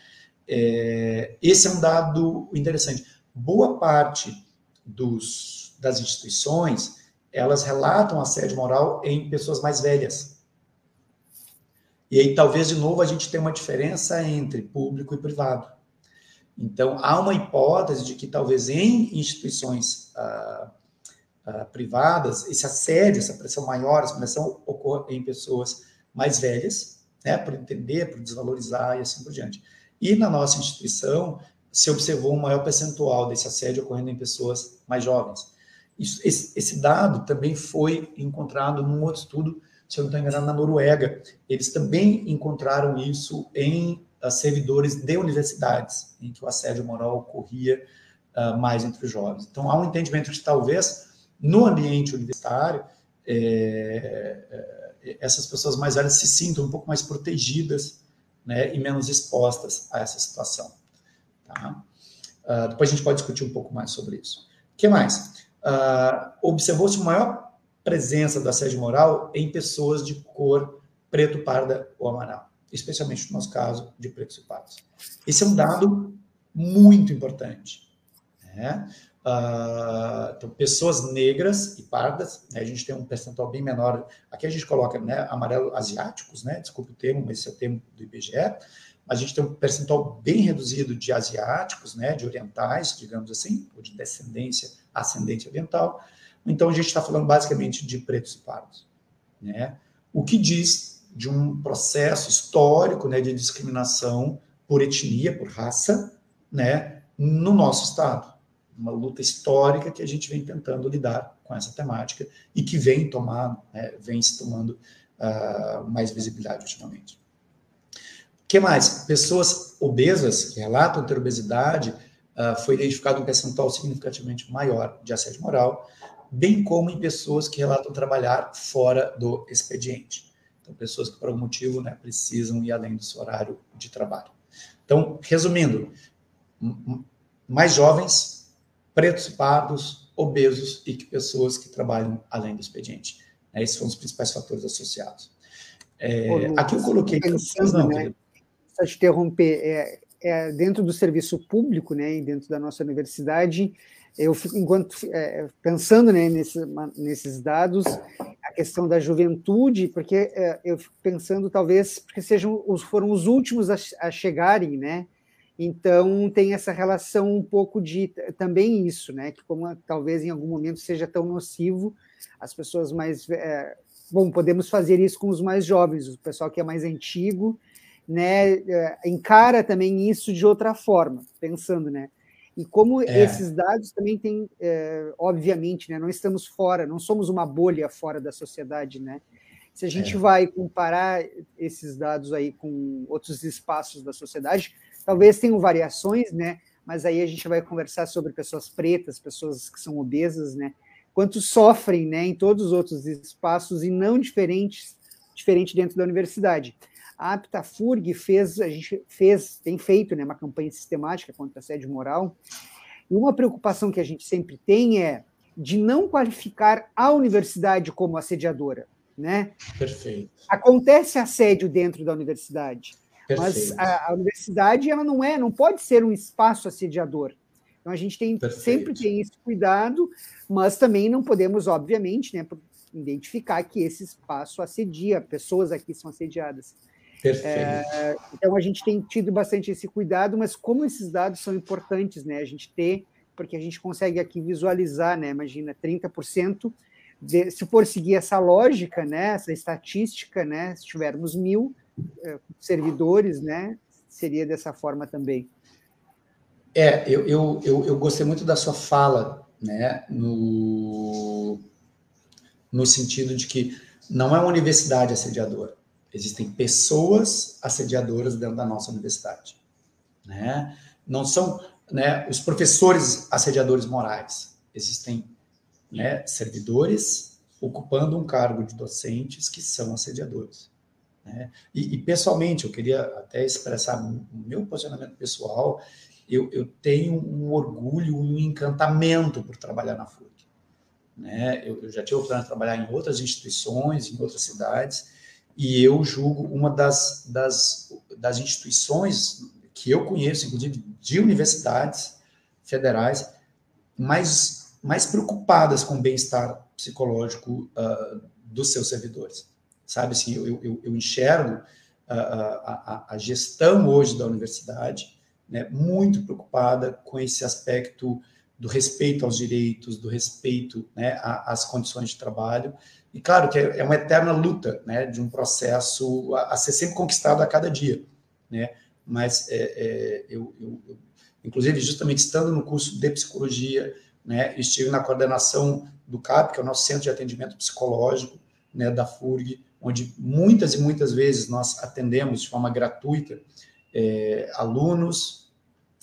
é, esse é um dado interessante. Boa parte dos das instituições, elas relatam assédio moral em pessoas mais velhas. E aí, talvez, de novo, a gente tenha uma diferença entre público e privado. Então, há uma hipótese de que talvez em instituições ah, ah, privadas, esse assédio, essa pressão maior, essa pressão ocorra em pessoas mais velhas, né, por entender, por desvalorizar e assim por diante. E na nossa instituição, se observou um maior percentual desse assédio ocorrendo em pessoas mais jovens. Isso, esse, esse, dado também foi encontrado num outro estudo, se eu não estou enganado, na Noruega. Eles também encontraram isso em uh, servidores de universidades, em que o assédio moral ocorria uh, mais entre os jovens. Então, há um entendimento de talvez no ambiente universitário é, é, essas pessoas mais velhas se sintam um pouco mais protegidas né, e menos expostas a essa situação. Tá? Uh, depois a gente pode discutir um pouco mais sobre isso. O que mais? uh, observou-se maior presença do assédio moral em pessoas de cor preto, parda ou amarelo, especialmente no nosso caso, de pretos e pardos. Esse é um dado muito importante. Né? Uh, então, pessoas negras e pardas, né, a gente tem um percentual bem menor. Aqui a gente coloca né, amarelo asiáticos, né, desculpe o termo, mas esse é o termo do IBGE. A gente tem um percentual bem reduzido de asiáticos, né, de orientais, digamos assim, ou de descendência ascendente oriental. Então, a gente está falando basicamente de pretos e pardos. Né? O que diz de um processo histórico né, de discriminação por etnia, por raça, né, no nosso Estado. Uma luta histórica que a gente vem tentando lidar com essa temática e que vem tomando, né, vem se tomando uh, mais visibilidade ultimamente. O que mais? Pessoas obesas que relatam ter obesidade uh, foi identificado um percentual significativamente maior de assédio moral, bem como em pessoas que relatam trabalhar fora do expediente. Então, pessoas que, por algum motivo, né, precisam ir além do seu horário de trabalho. Então, resumindo, mais jovens, pretos e pardos, obesos e que pessoas que trabalham além do expediente. Esses foram os principais fatores associados. É, Ô, aqui eu coloquei. Pensando, não, né? Só te interromper, é, é, dentro do serviço público, né, e dentro da nossa universidade, eu fico, enquanto é, pensando né, nesse, nesses dados, a questão da juventude, porque é, eu fico pensando talvez porque sejam os, foram os últimos a, a, chegarem, né? Então tem essa relação um pouco de também isso, né? Que como talvez em algum momento seja tão nocivo, as pessoas mais é, bom podemos fazer isso com os mais jovens, o pessoal que é mais antigo né, é, encara também isso de outra forma, pensando, né? E como é. esses dados também têm, é, obviamente, né, não estamos fora, não somos uma bolha fora da sociedade, né? Se a gente é. vai comparar esses dados aí com outros espaços da sociedade, talvez tenham variações, né? Mas aí a gente vai conversar sobre pessoas pretas, pessoas que são obesas, né? Quanto sofrem, né, em todos os outros espaços e não diferentes diferente dentro da universidade. A Aptafurg fez, a gente fez, tem feito né, uma campanha sistemática contra a assédio moral, e uma preocupação que a gente sempre tem é de não qualificar a universidade como assediadora. Né? Perfeito. Acontece assédio dentro da universidade, Perfeito. mas a, a, universidade ela não é, não pode ser um espaço assediador. Então a gente tem Perfeito. sempre tem esse cuidado, mas também não podemos, obviamente, né, identificar que esse espaço assedia, pessoas aqui são assediadas. É, então a gente tem tido bastante esse cuidado, mas como esses dados são importantes, né? A gente ter, porque a gente consegue aqui visualizar, né? Imagina, 30%, de, se for seguir essa lógica, né? Essa estatística, né? Se tivermos mil servidores, né? Seria dessa forma também. É, eu, eu, eu, eu gostei muito da sua fala, né? No, no sentido de que não é uma universidade assediadora Existem pessoas assediadoras dentro da nossa universidade. Né? Não são né, os professores assediadores morais. Existem né, servidores ocupando um cargo de docentes que são assediadores. Né? E, e, pessoalmente, eu queria até expressar o meu posicionamento pessoal. Eu, eu tenho um orgulho, um encantamento por trabalhar na FURG. Né? Eu, eu já tive a oportunidade de trabalhar em outras instituições, em outras cidades, e eu julgo uma das, das, das instituições que eu conheço, inclusive de universidades federais, mais, mais preocupadas com o bem-estar psicológico uh, dos seus servidores. Sabe, assim, eu, eu, eu enxergo uh, a, a, gestão hoje da universidade né, muito preocupada com esse aspecto do respeito aos direitos, do respeito né, às condições de trabalho, e claro que é, é uma eterna luta, né, de um processo a, a ser sempre conquistado a cada dia, né? Mas é, é, eu, eu, eu, inclusive, justamente estando no curso de psicologia, né, estive na coordenação do CAP, que é o nosso Centro de Atendimento Psicológico, né, da FURG, onde muitas e muitas vezes nós atendemos de forma gratuita é, alunos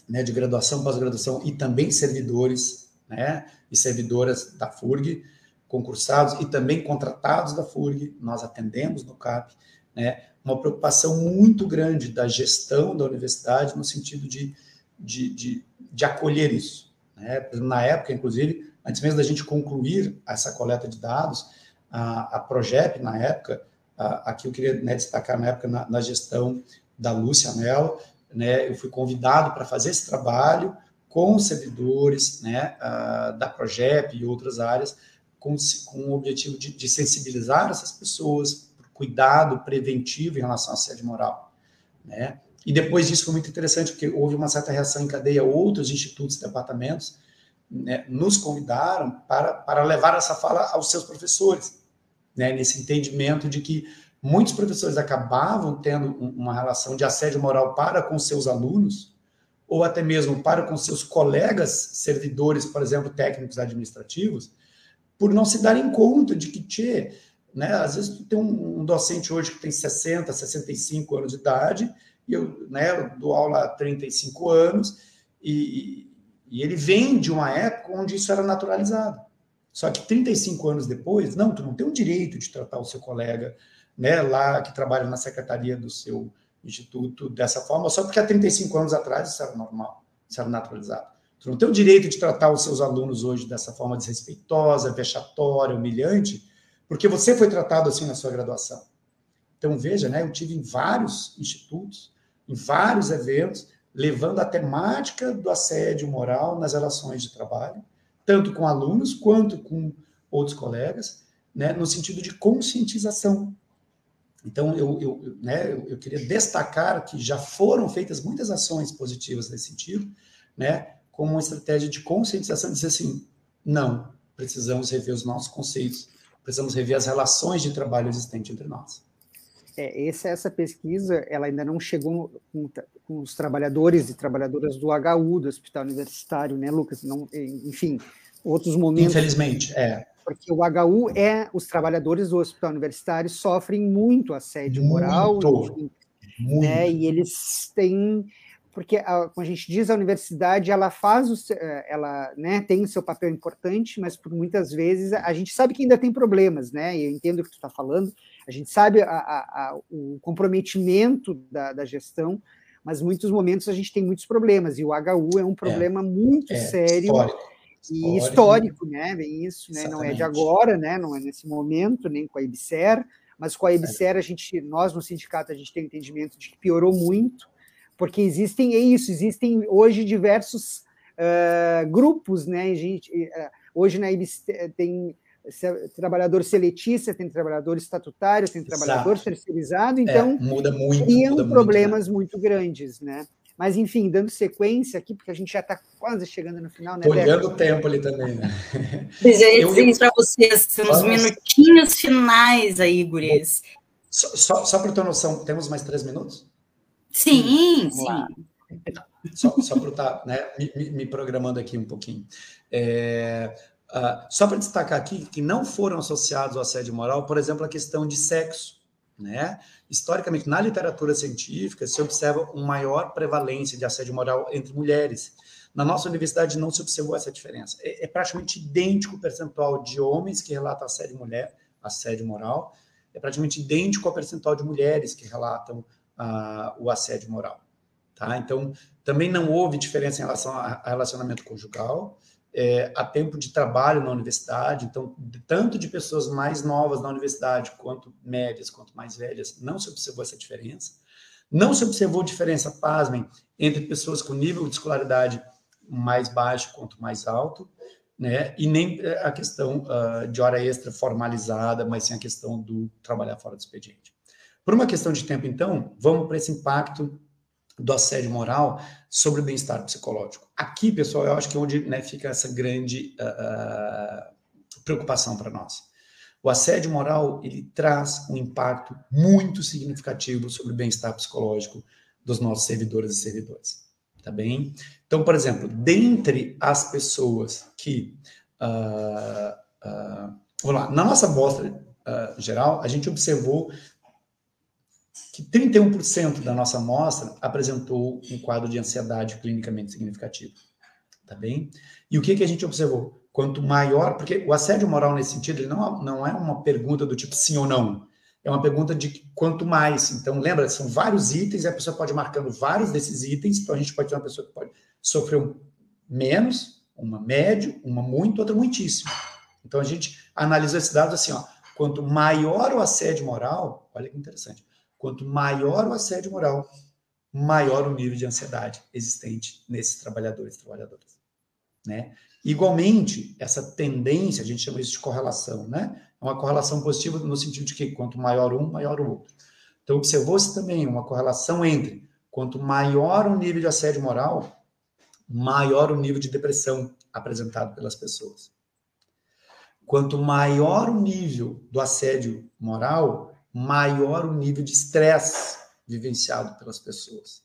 né, de graduação, pós-graduação e também servidores né, e servidoras da FURG, concursados e também contratados da FURG, nós atendemos no CAP, né, uma preocupação muito grande da gestão da universidade no sentido de, de, de, de acolher isso. Né? Na época, inclusive, antes mesmo da gente concluir essa coleta de dados, a, a Progep, na época, a, aqui eu queria né, destacar na época na, na gestão da Lúcia Mello, né, eu fui convidado para fazer esse trabalho com servidores né, a, da Progep e outras áreas, com, com o objetivo de, de sensibilizar essas pessoas, cuidado preventivo em relação à assédio moral. Né? E depois disso foi muito interessante, porque houve uma certa reação em cadeia, outros institutos e departamentos né, nos convidaram para, para levar essa fala aos seus professores, né, nesse entendimento de que muitos professores acabavam tendo uma relação de assédio moral para com seus alunos, ou até mesmo para com seus colegas servidores, por exemplo, técnicos administrativos, por não se darem conta de que, tchê, né, às vezes tu tem um, docente hoje que tem 60, 65 anos de idade, e eu, né, eu dou aula há 35 anos, e, e ele vem de uma época onde isso era naturalizado. Só que 35 anos depois, não, tu não tem o direito de tratar o seu colega né, lá que trabalha na secretaria do seu instituto dessa forma, só porque há 35 anos atrás isso era normal, isso era naturalizado. Tu não tem o direito de tratar os seus alunos hoje dessa forma desrespeitosa, vexatória, humilhante, porque você foi tratado assim na sua graduação. Então, veja, né, eu tive em vários institutos, em vários eventos, levando a temática do assédio moral nas relações de trabalho, tanto com alunos quanto com outros colegas, né, no sentido de conscientização. Então, eu, eu, né, eu queria destacar que já foram feitas muitas ações positivas nesse sentido, né, como uma estratégia de conscientização, dizer assim, não, precisamos rever os nossos conceitos, precisamos rever as relações de trabalho existentes entre nós. É, essa, essa pesquisa, ela ainda não chegou com, com, os trabalhadores e trabalhadoras do HU, do Hospital Universitário, né, Lucas? Não, enfim, outros momentos. Infelizmente, é. Porque o HU é, os trabalhadores do Hospital Universitário sofrem muito assédio muito, moral, enfim, muito. Né, e eles têm porque a, como a gente diz, a universidade ela faz o, eh, ela né, tem o seu papel importante, mas por muitas vezes a gente sabe que ainda tem problemas, né? E eu entendo o que tu está falando, a gente sabe a, a, o comprometimento da, da, gestão, mas muitos momentos a gente tem muitos problemas, e o HU é um é. problema é, muito é, sério. Histórico. E histórico, né? Bem isso, né? Não é de agora, né? Não é nesse momento, nem com a IBSER, mas com a IBSER a gente, nós no sindicato a gente tem entendimento de que piorou muito, porque existem, é isso, existem hoje diversos uh, grupos, né? Gente, uh, hoje na IBSER tem trabalhador seletista, tem trabalhador estatutário, tem trabalhador Exato. terceirizado, então é, muda muito, criam muda problemas muito, né? muito grandes, né? Mas, enfim, dando sequência aqui, porque a gente já está quase chegando no final, né? Olhando o tempo ali também, né? Desejo dizer para vocês, uns minutinhos finais aí, guris. Só, só, só para ter noção, temos mais três minutos? Sim, sim. Só, só para estar né, me, me, programando aqui um pouquinho. É, uh, só para destacar aqui que não foram associados ao assédio moral, por exemplo, a questão de sexo. Né? Historicamente, na literatura científica, se observa uma maior prevalência de assédio moral entre mulheres. Na nossa universidade não se observou essa diferença. É, é praticamente idêntico o percentual de homens que relatam assédio mulher, assédio moral, é praticamente idêntico ao percentual de mulheres que relatam uh, o assédio moral. Tá? Então, também não houve diferença em relação a relacionamento conjugal, é, a tempo de trabalho na universidade, então, tanto de pessoas mais novas na universidade, quanto médias, quanto mais velhas, não se observou essa diferença. Não se observou diferença, pasmem, entre pessoas com nível de escolaridade mais baixo quanto mais alto, né? E nem é, a questão uh, de hora extra formalizada, mas sim a questão do trabalhar fora do expediente. Por uma questão de tempo, então, vamos para esse impacto do assédio moral sobre o bem-estar psicológico. Aqui, pessoal, eu acho que é onde né, fica essa grande uh, preocupação para nós. O assédio moral ele traz um impacto muito significativo sobre o bem-estar psicológico dos nossos servidores e servidores. Tá bem? Então, por exemplo, dentre as pessoas que. Uh, uh, vamos lá, na nossa amostra geral, a gente observou que 31% da nossa amostra apresentou um quadro de ansiedade clinicamente significativo. Tá bem? E o que, que a gente observou? Quanto maior, porque o assédio moral nesse sentido, ele não, não é uma pergunta do tipo sim ou não. É uma pergunta de quanto mais. Então, lembra, são vários itens e a pessoa pode ir marcando vários desses itens. Então, a gente pode ter uma pessoa que pode sofrer um menos, uma médio, uma muito, outra muitíssimo. Então, a gente analisa esses dados assim, ó. Quanto maior o assédio moral, olha que interessante, Quanto maior o assédio moral, maior o nível de ansiedade existente nesses trabalhadores e trabalhadoras. Né? Igualmente, essa tendência, a gente chama isso de correlação, né? É uma correlação positiva no sentido de que quanto maior um, maior o outro. Então, observou-se também uma correlação entre quanto maior o nível de assédio moral, maior o nível de depressão apresentado pelas pessoas. Quanto maior o nível do assédio moral, maior o nível de estresse vivenciado pelas pessoas.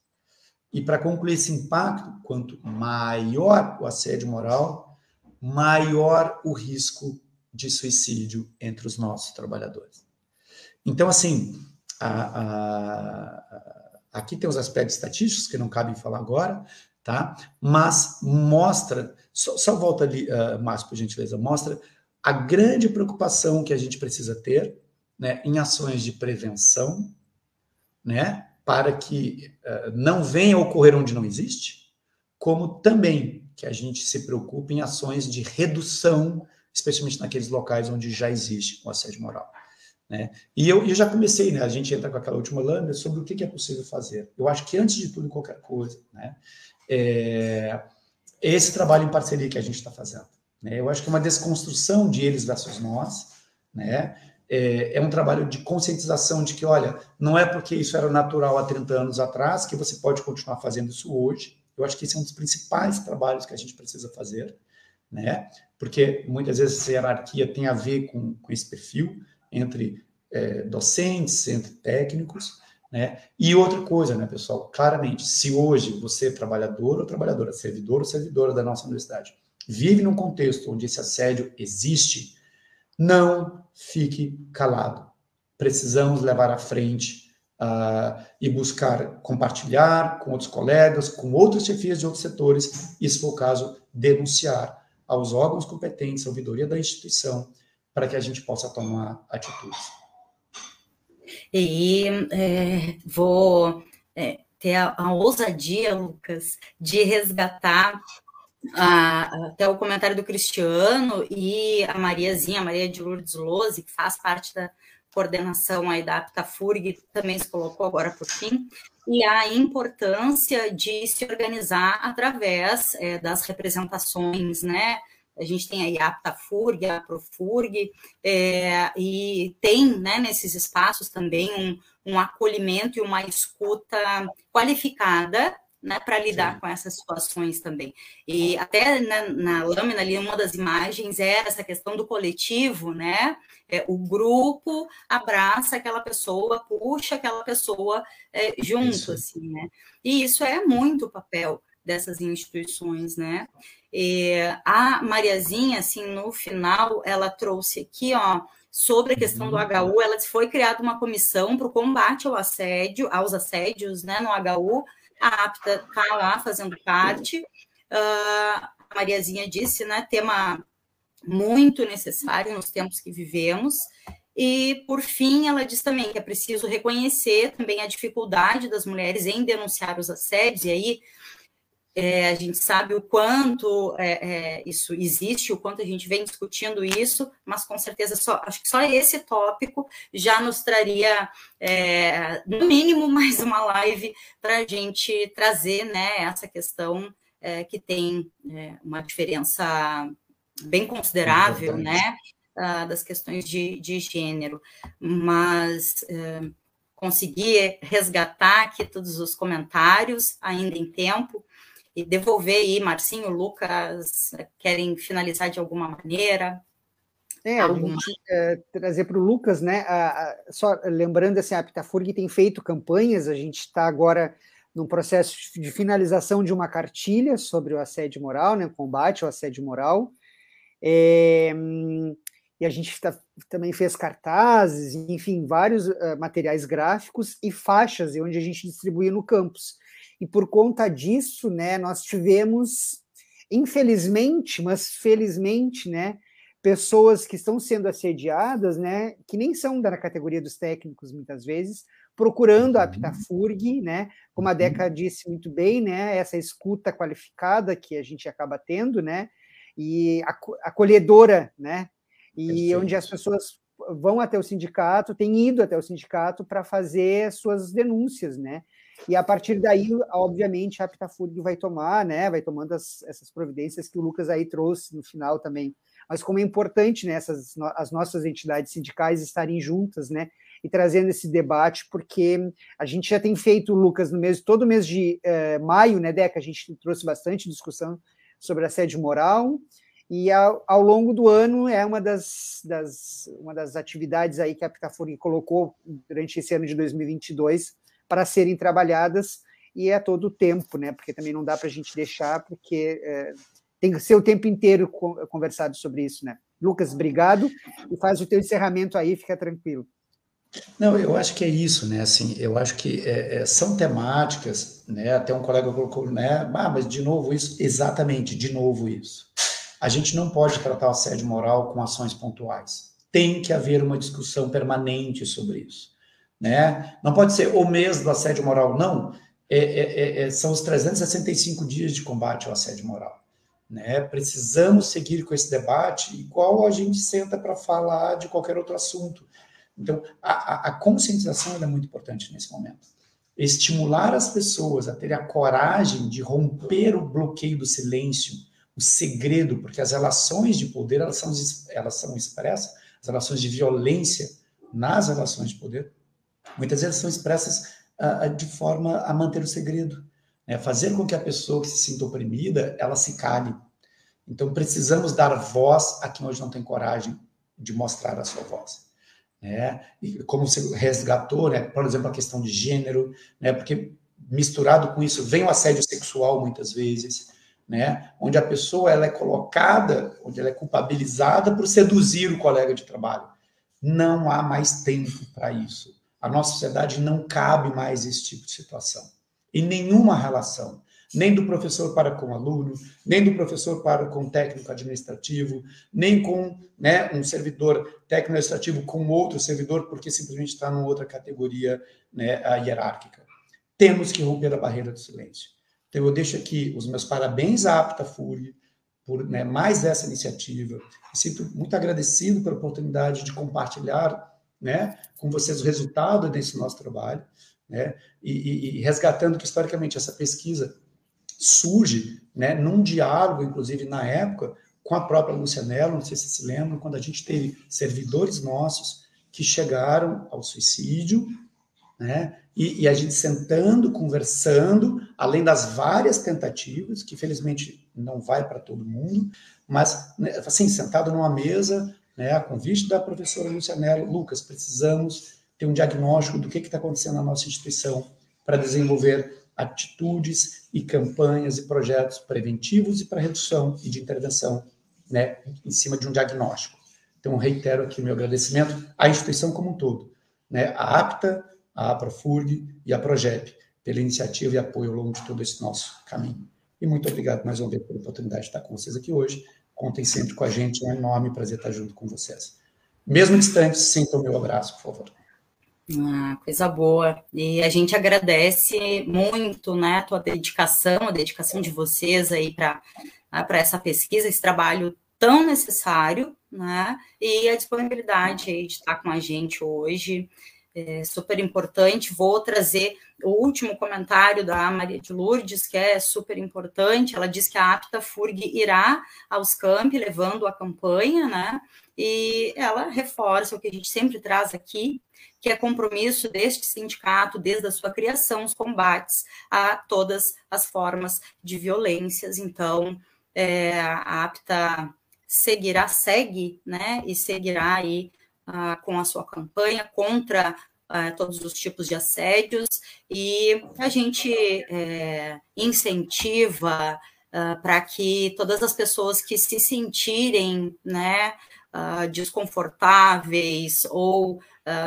E para concluir esse impacto, quanto maior o assédio moral, maior o risco de suicídio entre os nossos trabalhadores. Então, assim, a, a, aqui tem os aspectos estatísticos que não cabem falar agora, tá? Mas mostra, só, só volta ali, uh, Márcio, por gentileza, mostra a grande preocupação que a gente precisa ter né, em ações de prevenção, né, para que uh, não venha ocorrer onde não existe, como também que a gente se preocupe em ações de redução, especialmente naqueles locais onde já existe o assédio moral. Né? E eu, eu já comecei, né, a gente entra com aquela última lâmina sobre o que, que é possível fazer. Eu acho que antes de tudo, qualquer coisa, né, é esse trabalho em parceria que a gente está fazendo. Né? Eu acho que é uma desconstrução de eles versus nós, né? É, é, um trabalho de conscientização de que, olha, não é porque isso era natural há 30 anos atrás que você pode continuar fazendo isso hoje. Eu acho que esse é um dos principais trabalhos que a gente precisa fazer, né? Porque muitas vezes essa hierarquia tem a ver com, com esse perfil entre é, docentes, entre técnicos, né? E outra coisa, né, pessoal? Claramente, se hoje você é trabalhador ou trabalhadora, servidor ou servidora da nossa universidade, vive num contexto onde esse assédio existe, não fique calado. Precisamos levar à frente uh, e buscar compartilhar com outros colegas, com outras chefias de outros setores, e, se for o caso, denunciar aos órgãos competentes, à ouvidoria da instituição, para que a gente possa tomar atitudes. E é, vou é, ter a, a, ousadia, Lucas, de resgatar a, até o comentário do Cristiano e a Mariazinha, a Maria de Lourdes Lose, que faz parte da coordenação aí da APTAFURG, também se colocou agora por fim, e a importância de se organizar através é, das representações, né? A gente tem aí a APTAFURG, a PROFURG, é, e tem né, nesses espaços também um, um acolhimento e uma escuta qualificada né, para lidar Sim. com essas situações também. E até na, na, lâmina ali, uma das imagens era essa questão do coletivo, né? É, o grupo abraça aquela pessoa, puxa aquela pessoa é, junto, isso. assim, né? E isso é muito o papel dessas instituições, né? E a Mariazinha, assim, no final, ela trouxe aqui, ó, sobre a questão do HU, ela foi criada uma comissão para o combate ao assédio, aos assédios, né, no HU, APTA está lá fazendo parte. Uh, a Mariazinha disse, né, tema muito necessário nos tempos que vivemos. E, por fim, ela diz também que é preciso reconhecer também a dificuldade das mulheres em denunciar os assédios, e aí é, a gente sabe o quanto é, é, isso existe, o quanto a gente vem discutindo isso, mas com certeza só acho que só esse tópico já nos traria, é, no mínimo, [LAUGHS] mais uma live para a gente trazer né, essa questão é, que tem é, uma diferença bem considerável, né? das questões de, de gênero, mas conseguir resgatar aqui todos os comentários ainda em tempo e devolver aí, Marcinho, Lucas, querem finalizar de alguma maneira? É, alguma... gente é, trazer para o Lucas, né? A, a, só lembrando assim, a Aptafurg tem feito campanhas, a gente está agora num processo de finalização de uma cartilha sobre o assédio moral, né? Combate ao assédio moral. É, e a gente tá, também fez cartazes, enfim, vários uh, materiais gráficos e faixas, onde a gente distribuía no campus. E por conta disso, né, nós tivemos, infelizmente, mas felizmente, né, pessoas que estão sendo assediadas, né, que nem são da categoria dos técnicos muitas vezes, procurando a uhum. Aptafurg, né, como a Deca uhum. disse muito bem, né, essa escuta qualificada que a gente acaba tendo, né, e acolhedora, né, e Perfeito. onde as pessoas vão até o sindicato, têm ido até o sindicato para fazer suas denúncias, né, e a partir daí, obviamente, a Aptafurg vai tomar, né? Vai tomando as, essas providências que o Lucas aí trouxe no final também. Mas como é importante, né? Essas, as nossas entidades sindicais estarem juntas, né? E trazendo esse debate, porque a gente já tem feito, Lucas, no mês, todo mês de eh, maio, né, Deca? A gente trouxe bastante discussão sobre assédio moral, e ao, ao, longo do ano é uma das, das, uma das atividades aí que a Aptafurg colocou durante esse ano de 2022 para serem trabalhadas e é todo o tempo, né? Porque também não dá para a gente deixar, porque é, tem que ser o tempo inteiro conversado sobre isso, né? Lucas, obrigado e faz o teu encerramento aí, fica tranquilo. Não, eu acho que é isso, né? Assim, eu acho que é, é, são temáticas, né? Até um colega colocou, né? Ah, mas de novo isso, exatamente, de novo isso. A gente não pode tratar o assédio moral com ações pontuais. Tem que haver uma discussão permanente sobre isso né? Não pode ser o mês do assédio moral, não. É, é, é, é são os 365 dias de combate ao assédio moral. Né? Precisamos seguir com esse debate, igual a gente senta para falar de qualquer outro assunto. Então, a, a conscientização é muito importante nesse momento. Estimular as pessoas a terem a coragem de romper o bloqueio do silêncio, o segredo, porque as relações de poder elas são, elas são expressas, as relações de violência nas relações de poder muitas vezes são expressas uh, de forma a manter o segredo, né? fazer com que a pessoa que se sinta oprimida, ela se cale. Então, precisamos dar voz a quem hoje não tem coragem de mostrar a sua voz. Né? E como você resgatou, né? por exemplo, a questão de gênero, né? porque misturado com isso vem o assédio sexual muitas vezes, né? onde a pessoa ela é colocada, onde ela é culpabilizada por seduzir o colega de trabalho. Não há mais tempo para isso A nossa sociedade não cabe mais esse tipo de situação. Em nenhuma relação nem do professor para com o aluno, nem do professor para com o técnico administrativo, nem com né, um servidor técnico administrativo com outro servidor, porque simplesmente está numa outra categoria né, hierárquica. Temos que romper a barreira do silêncio. Então, eu deixo aqui os meus parabéns à Apta Fúria por né, mais essa iniciativa. Me sinto muito agradecido pela oportunidade de compartilhar né, com vocês o resultado desse nosso trabalho, né, e, e, resgatando que, historicamente, essa pesquisa surge né, num diálogo, inclusive na época, com a própria Lucianello, não sei se se lembram, quando a gente teve servidores nossos que chegaram ao suicídio, né, e, e a gente sentando, conversando, além das várias tentativas, que felizmente não vai para todo mundo, mas né, assim, sentado numa mesa, né, a convite da professora Lucianello, Lucas, precisamos ter um diagnóstico do que está acontecendo na nossa instituição para desenvolver atitudes e campanhas e projetos preventivos e para redução e de intervenção né, em cima de um diagnóstico. Então, reitero aqui o meu agradecimento à instituição como um todo, né, APTA, a APRAFURG e a PROGEP, pela iniciativa e apoio ao longo de todo esse nosso caminho. E muito obrigado mais uma vez pela oportunidade de estar com vocês aqui hoje. Contem sempre com a gente, é um enorme prazer estar junto com vocês. Mesmo distantes, sintam o meu abraço, por favor. Ah, coisa boa. E a gente agradece muito, né, a tua dedicação, a dedicação de vocês aí para para essa pesquisa, esse trabalho tão necessário, né? E a disponibilidade aí de estar com a gente hoje é super importante. Vou trazer o último comentário da Maria de Lourdes, que é super importante. Ela diz que a Apta FURG irá aos campi, levando a campanha, né? E ela reforça o que a gente sempre traz aqui, que é compromisso deste sindicato, desde a sua criação, os combates a todas as formas de violências. Então, é, a APTA seguirá, segue, né, e seguirá aí uh, com a sua campanha contra uh, todos os tipos de assédios, e a gente é, incentiva uh, para que todas as pessoas que se sentirem, né, desconfortáveis ou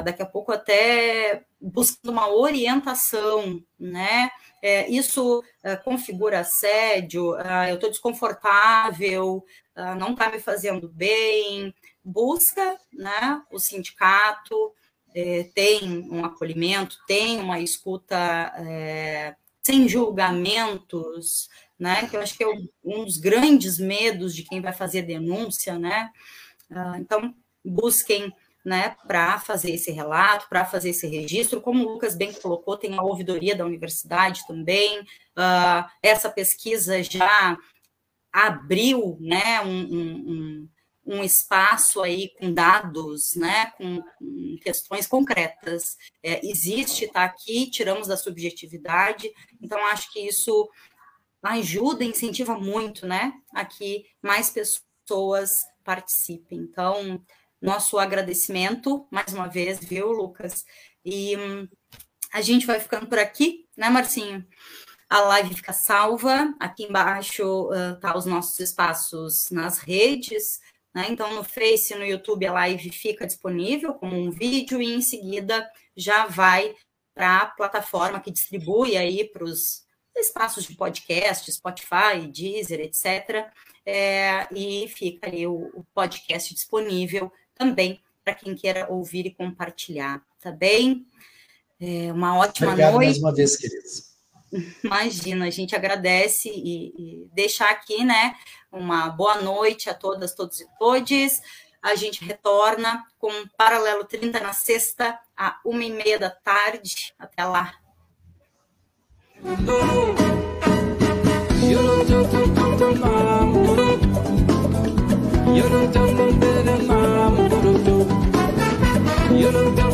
daqui a pouco até buscando uma orientação, né? É, isso uh, configura assédio, eu estou desconfortável, não está me fazendo bem, busca né, o sindicato, é, tem um acolhimento, tem uma escuta é, sem julgamentos, né? Que eu acho que é um dos grandes medos de quem vai fazer denúncia, né? então, busquem né, para fazer esse relato, para fazer esse registro. Como o Lucas bem colocou, tem a ouvidoria da universidade também. Uh, essa pesquisa já abriu né, um, um, um, espaço aí com dados, né, com, questões concretas. É, existe, está aqui, tiramos da subjetividade. Então, acho que isso ajuda, incentiva muito, né, a que mais pessoas participem. Então, nosso agradecimento, mais uma vez, viu, Lucas? E hum, a gente vai ficando por aqui, né, Marcinho? A live fica salva. Aqui embaixo uh, tá os nossos espaços nas redes, né? Então, no Face e no YouTube, a live fica disponível como um vídeo e em seguida já vai para a plataforma que distribui aí para os espaços de podcast, Spotify, Deezer, etc. É, e fica ali o, o podcast disponível também para quem queira ouvir e compartilhar, tá bem? É uma ótima Obrigado noite. mais uma vez, queridos. Imagina, a gente agradece e, e deixar aqui, né, uma boa noite a todas, todos e todes. A gente retorna com Paralelo 30 na sexta, a uma e meia da tarde. Até lá. Yürü